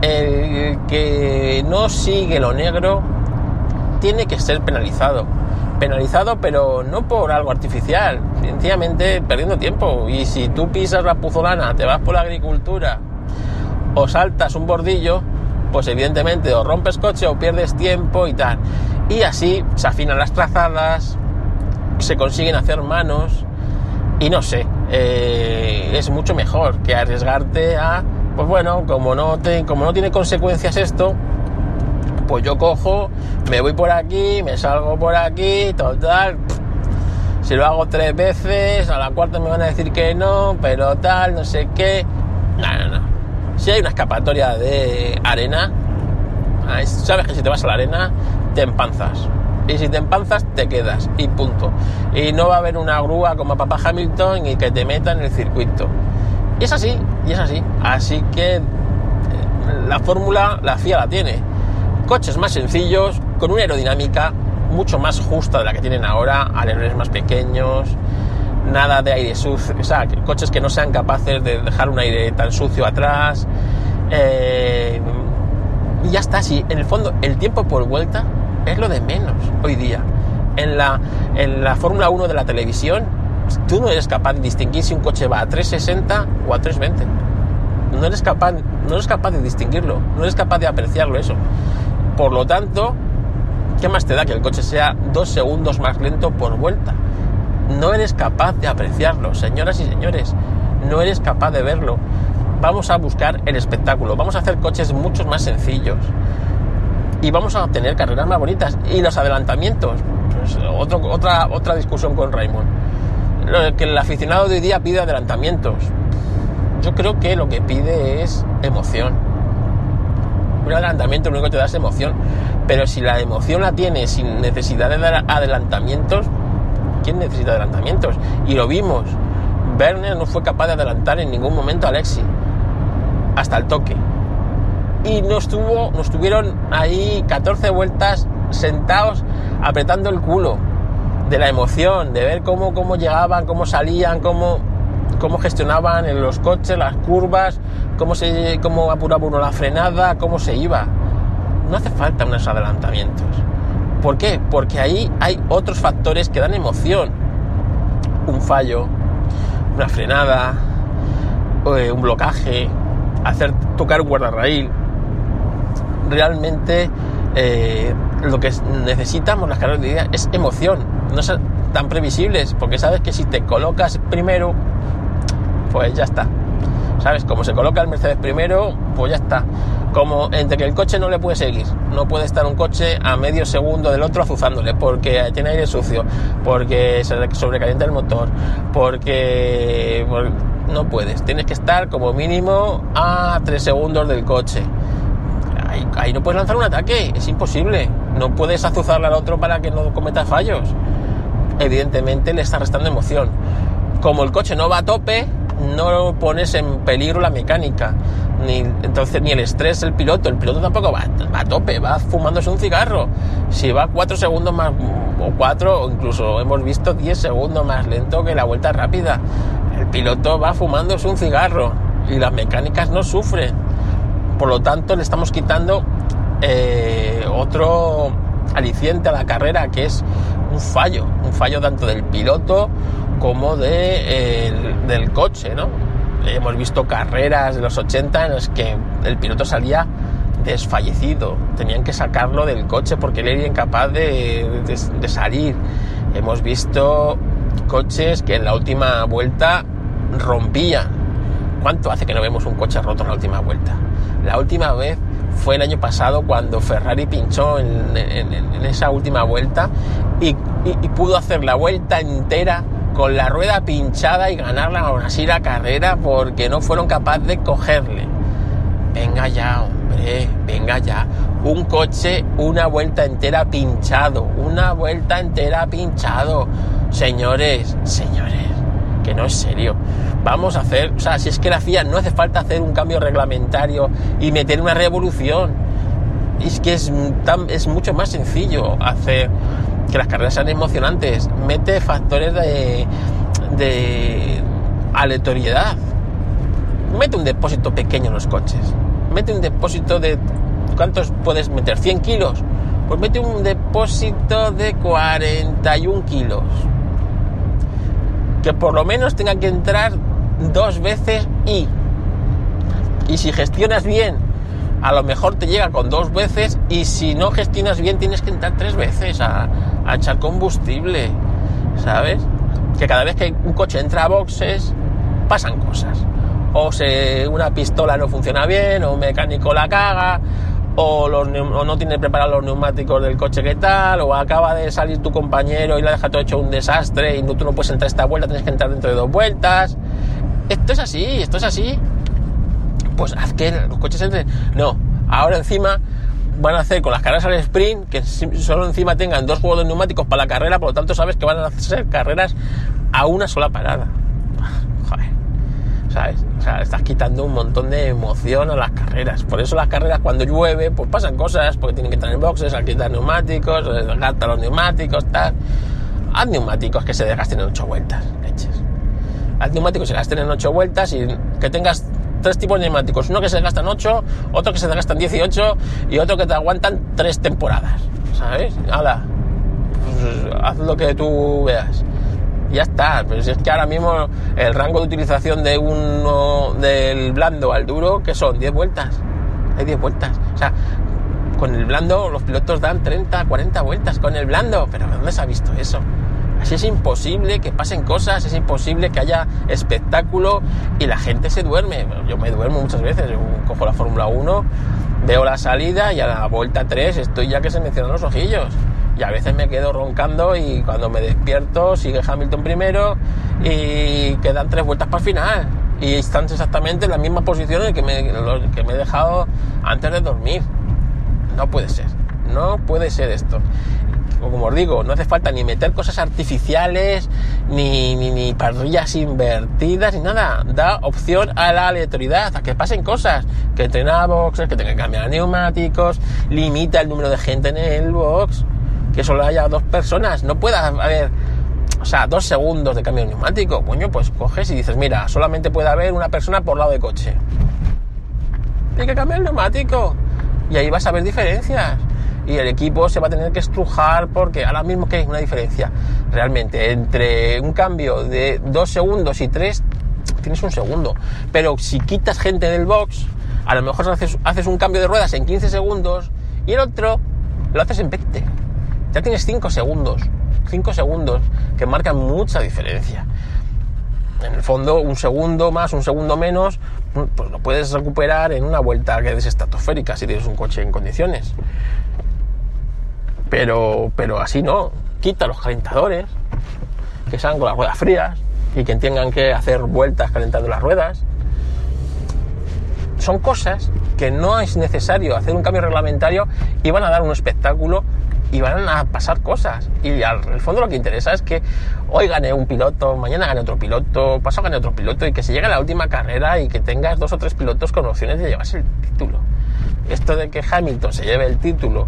el que no sigue lo negro tiene que ser penalizado. Penalizado, pero no por algo artificial, sencillamente perdiendo tiempo. Y si tú pisas la puzolana, te vas por la agricultura o saltas un bordillo, pues evidentemente o rompes coche o pierdes tiempo y tal. Y así se afinan las trazadas, se consiguen hacer manos y no sé, eh, es mucho mejor que arriesgarte a, pues bueno, como no, te, como no tiene consecuencias esto, pues yo cojo, me voy por aquí, me salgo por aquí, total. Si lo hago tres veces, a la cuarta me van a decir que no, pero tal, no sé qué. No, no, no. Si hay una escapatoria de arena, sabes que si te vas a la arena, te empanzas. Y si te empanzas, te quedas. Y punto. Y no va a haber una grúa como a Papá Hamilton y que te meta en el circuito. Y es así, y es así. Así que eh, la fórmula, la FIA la tiene. Coches más sencillos, con una aerodinámica mucho más justa de la que tienen ahora, alerones más pequeños, nada de aire sucio, o sea, coches que no sean capaces de dejar un aire tan sucio atrás. Eh, y ya está, si en el fondo el tiempo por vuelta es lo de menos hoy día. En la, en la Fórmula 1 de la televisión, tú no eres capaz de distinguir si un coche va a 360 o a 320. No eres capaz, no eres capaz de distinguirlo, no eres capaz de apreciarlo eso. Por lo tanto, ¿qué más te da que el coche sea dos segundos más lento por vuelta? no eres capaz de apreciarlo, señoras y señores, no eres capaz de verlo. Vamos a buscar el espectáculo, vamos a hacer coches mucho más sencillos y vamos a tener carreras más bonitas. Y los adelantamientos, pues otra, otra discusión con Raymond. Que el aficionado de hoy día pide adelantamientos. Yo creo que lo que pide es emoción. Adelantamiento lo único que te da es emoción. Pero si la emoción la tienes sin necesidad de dar adelantamientos, ¿quién necesita adelantamientos? Y lo vimos. Werner no fue capaz de adelantar en ningún momento a Alexi. hasta el toque. Y nos, tuvo, nos tuvieron ahí 14 vueltas sentados apretando el culo de la emoción, de ver cómo, cómo llegaban, cómo salían, cómo, cómo gestionaban en los coches, las curvas, cómo, se, cómo apuraba uno la frenada, cómo se iba. No hace falta unos adelantamientos. ¿Por qué? Porque ahí hay otros factores que dan emoción. Un fallo, una frenada, eh, un blocaje, hacer tocar un guardarraíl. Realmente eh, lo que necesitamos las carreras de día es emoción, no ser tan previsibles, porque sabes que si te colocas primero, pues ya está. ¿Sabes? Como se coloca el Mercedes primero, pues ya está. Como entre que el coche no le puede seguir, no puede estar un coche a medio segundo del otro azuzándole, porque tiene aire sucio, porque se sobrecalienta el motor, porque, no puedes. Tienes que estar como mínimo a 3 segundos del coche. Ahí, ahí, no puedes lanzar un ataque, es imposible. No puedes azuzarle al otro para que no cometa fallos. Evidentemente le está restando emoción. Como el coche no va a tope, no pones en peligro la mecánica, ni, entonces, ni el estrés el piloto, el piloto tampoco va, a tope, va fumándose un cigarro. Si va cuatro segundos más, o cuatro, o incluso hemos visto 10 segundos más lento que la vuelta rápida, el piloto va fumándose un cigarro y las mecánicas no sufren. Por lo tanto, le estamos quitando eh, otro aliciente a la carrera que es un fallo, un fallo tanto del piloto como de, del coche, ¿no? Hemos visto carreras de los 80 en las que el piloto salía desfallecido, tenían que sacarlo del coche porque él era incapaz de, de, salir. Hemos visto coches que en la última vuelta rompían. ¿Cuánto hace que no vemos un coche roto en la última vuelta? La última vez fue el año pasado cuando Ferrari pinchó en, esa última vuelta y, pudo hacer la vuelta entera con la rueda pinchada y ganarla aún así la carrera porque no fueron capaces de cogerle. Venga ya, hombre, venga ya. Un coche, una vuelta entera pinchado, una vuelta entera pinchado. Señores, señores, que no es serio. Vamos a hacer, o sea, si es que la FIA no hace falta hacer un cambio reglamentario y meter una revolución. Es que es, es mucho más sencillo hacer que las carreras sean emocionantes. Mete factores de, de aleatoriedad. Mete un depósito pequeño en los coches. Mete un depósito de... ¿Cuántos puedes meter? ¿100 kilos? Pues mete un depósito de 41 kilos. Que por lo menos tenga que entrar dos veces y... Y si gestionas bien a lo mejor te llega con dos veces y si no gestionas bien tienes que entrar tres veces a, echar combustible, ¿sabes? Que cada vez que un coche entra a boxes pasan cosas. O se, una pistola no funciona bien, o un mecánico la caga, o, no tiene preparados los neumáticos del coche que tal, o acaba de salir tu compañero y le ha dejado todo hecho un desastre y no, tú no puedes entrar esta vuelta, tienes que entrar dentro de dos vueltas. Esto es así, esto es así pues haz que los coches entren. No, ahora encima van a hacer con las carreras al sprint que solo encima tengan dos juegos de neumáticos para la carrera, por lo tanto sabes que van a hacer carreras a una sola parada. ¿sabes? Estás quitando un montón de emoción a las carreras. Por eso las carreras cuando llueve, pues pasan cosas, porque tienen que entrar en boxes, al quitar neumáticos, desgasta los neumáticos, tal. Haz neumáticos que se desgasten en ocho vueltas, leches. Haz neumáticos que se gasten en ocho vueltas y que tengas tres tipos de neumáticos. Uno que se gastan 8, otro que se gastan 18 y otro que te aguantan tres temporadas. ¿Sabes? Hala, pues, haz lo que tú veas. Ya está, pero si es que ahora mismo el rango de utilización de uno del blando al duro, que son 10 vueltas. Hay 10 vueltas. O sea, con el blando los pilotos dan 30, 40 vueltas con el blando. Pero ¿dónde se ha visto eso? Así es imposible que pasen cosas, es imposible que haya espectáculo y la gente se duerme. Yo me duermo muchas veces, yo cojo la Fórmula 1, veo la salida y a la vuelta 3 estoy ya que se me cierran los ojillos. Y a veces me quedo roncando y cuando me despierto sigue Hamilton primero y quedan tres vueltas para el final. Y están exactamente en las mismas posiciones que me, que me he dejado antes de dormir. No puede ser, no puede ser esto como os digo, no hace falta ni meter cosas artificiales, ni, ni, ni parrillas invertidas, ni nada. Da opción a la aleatoriedad, a que pasen cosas, que entrena boxes, que tenga que cambiar neumáticos, limita el número de gente en el box, que solo haya dos personas, no pueda haber, o sea, dos segundos de cambio de neumático. Coño, pues coges y dices, mira, solamente puede haber una persona por lado de coche. Hay que cambiar el neumático. Y ahí vas a ver diferencias y el equipo se va a tener que estrujar porque ahora mismo que hay una diferencia realmente entre un cambio de dos segundos y tres tienes un segundo. Pero si quitas gente del box a lo mejor haces, un cambio de ruedas en 15 segundos y el otro lo haces en 20 ya tienes 5 segundos 5 segundos que marcan mucha diferencia. En el fondo un segundo más, un segundo menos, pues lo puedes recuperar en una vuelta que es estratosférica si tienes un coche en condiciones. Pero, pero así no. Quita los calentadores, que sean con las ruedas frías y que tengan que hacer vueltas calentando las ruedas. Son cosas que no es necesario hacer un cambio reglamentario y van a dar un espectáculo y van a pasar cosas. Y al fondo lo que interesa es que hoy gane un piloto, mañana gane otro piloto, pasado gane otro piloto y que se llegue a la última carrera y que tengas dos o tres pilotos con opciones de llevarse el título. Esto de que Hamilton se lleve el título,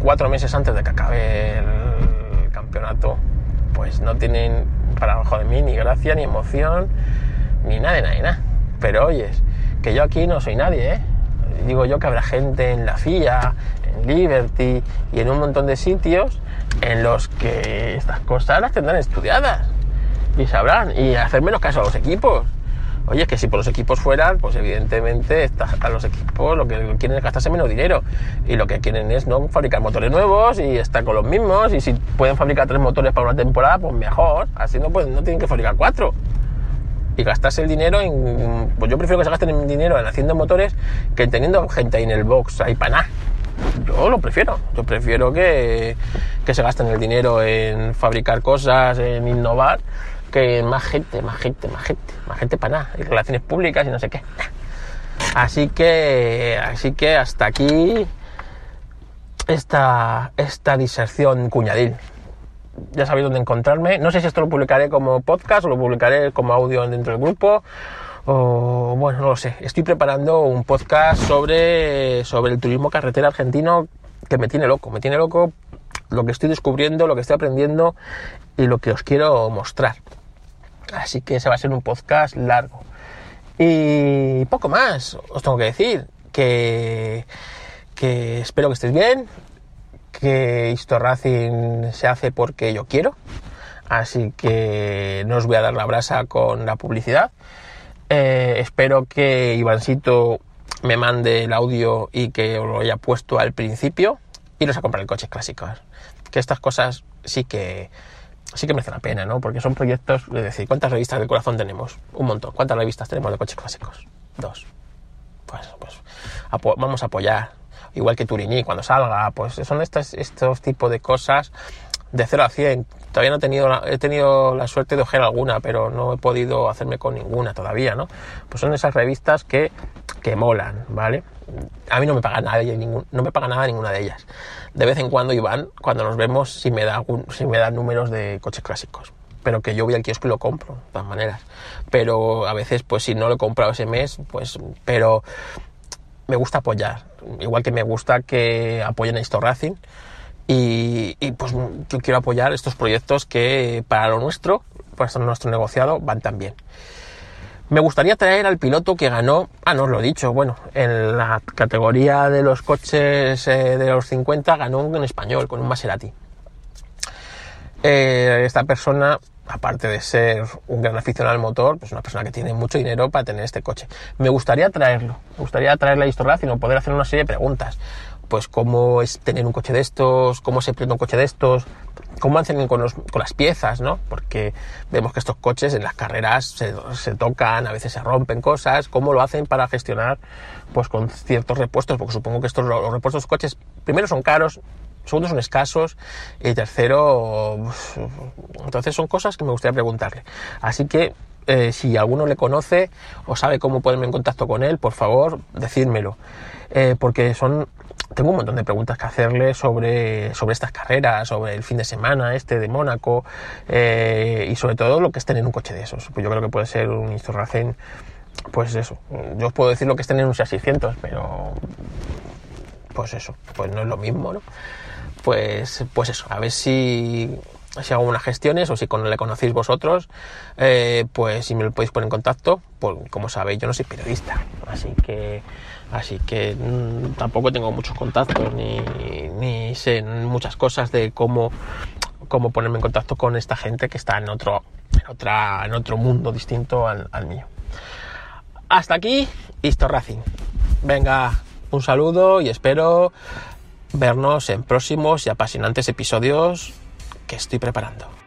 cuatro meses antes de que acabe el campeonato, pues no tienen para abajo de mí ni gracia, ni emoción, ni nada de nada, nada. Pero oyes, que yo aquí no soy nadie, ¿eh? Digo yo que habrá gente en la FIA, en Liberty y en un montón de sitios en los que estas cosas las tendrán estudiadas y sabrán y hacer menos caso a los equipos. Oye, es que si por los equipos fueran, pues evidentemente a los equipos lo que quieren es gastarse menos dinero y lo que quieren es no fabricar motores nuevos y estar con los mismos y si pueden fabricar tres motores para una temporada, pues mejor. Así no, no tienen que fabricar cuatro. Y gastarse el dinero en... Pues yo prefiero que se gasten el dinero en haciendo motores que teniendo gente ahí en el box, ahí para nada. Yo lo prefiero. Yo prefiero que, que se gasten el dinero en fabricar cosas, en innovar, que más gente, más gente, más gente, más gente para nada, y relaciones públicas y no sé qué. Así que, así que hasta aquí esta, esta diserción cuñadil. Ya sabéis dónde encontrarme. No sé si esto lo publicaré como podcast o lo publicaré como audio dentro del grupo. O bueno, no lo sé. Estoy preparando un podcast sobre, sobre el turismo carretera argentino que me tiene loco. Me tiene loco lo que estoy descubriendo, lo que estoy aprendiendo y lo que os quiero mostrar. Así que ese va a ser un podcast largo. Y poco más, os tengo que decir que, que espero que estéis bien, que esto Racing se hace porque yo quiero, así que no os voy a dar la brasa con la publicidad. Eh, espero que Ivancito me mande el audio y que lo haya puesto al principio y los a comprar el coches clásicos. Que estas cosas sí que sí que merece la pena, ¿no? Porque son proyectos, es decir, ¿cuántas revistas del corazón tenemos? Un montón. ¿Cuántas revistas tenemos de coches clásicos? Dos. Pues, pues vamos a apoyar. Igual que Turini, cuando salga, pues son estos, estos tipos de cosas de 0 a 100. Todavía no he tenido, la, he tenido la suerte de ojear alguna, pero no he podido hacerme con ninguna todavía, ¿no? Pues son esas revistas que, molan, ¿vale? A mí no me paga nada, ningún, no me paga nada ninguna de ellas. De vez en cuando, Iván, cuando nos vemos, si me da, si me da números de coches clásicos. Pero que yo voy al kiosco y lo compro, de todas maneras. Pero a veces, pues si no lo he comprado ese mes, pues... Pero me gusta apoyar. Igual que me gusta que apoyen a Esto Racing y, pues yo quiero apoyar estos proyectos que para lo nuestro, para nuestro negociado, van tan bien. Me gustaría traer al piloto que ganó, ah, no os lo he dicho, bueno, en la categoría de los coches eh, de los 50 ganó un español, con un Maserati. Eh, esta persona, aparte de ser un gran aficionado al motor, pues una persona que tiene mucho dinero para tener este coche. Me gustaría traerlo, me gustaría traerle a historia, sino poder hacer una serie de preguntas pues cómo es tener un coche de estos, cómo se prende un coche de estos, cómo hacen con, con las piezas, ¿no? Porque vemos que estos coches en las carreras se, se, tocan, a veces se rompen cosas, cómo lo hacen para gestionar pues con ciertos repuestos, porque supongo que estos los repuestos coches primero son caros, segundo son escasos y tercero, entonces son cosas que me gustaría preguntarle. Así que eh, si alguno le conoce o sabe cómo ponerme en contacto con él, por favor, decídmelo. Eh, porque son tengo un montón de preguntas que hacerle sobre, sobre estas carreras, sobre el fin de semana este de Mónaco eh, y sobre todo lo que es tener un coche de esos. Pues yo creo que puede ser un Racing, pues eso. Yo os puedo decir lo que es tener un 600, pero pues eso, pues no es lo mismo, ¿no? Pues, pues eso, a ver si si hago unas gestiones o si le conocéis vosotros, eh, pues si me lo podéis poner en contacto, pues como sabéis yo no soy periodista, así que así que mm, tampoco tengo muchos contactos ni, ni, sé muchas cosas de cómo, cómo ponerme en contacto con esta gente que está en otro, en otra, en otro mundo distinto al, mío. Hasta aquí, Histo Racing. Venga, un saludo y espero vernos en próximos y apasionantes episodios que estoy preparando.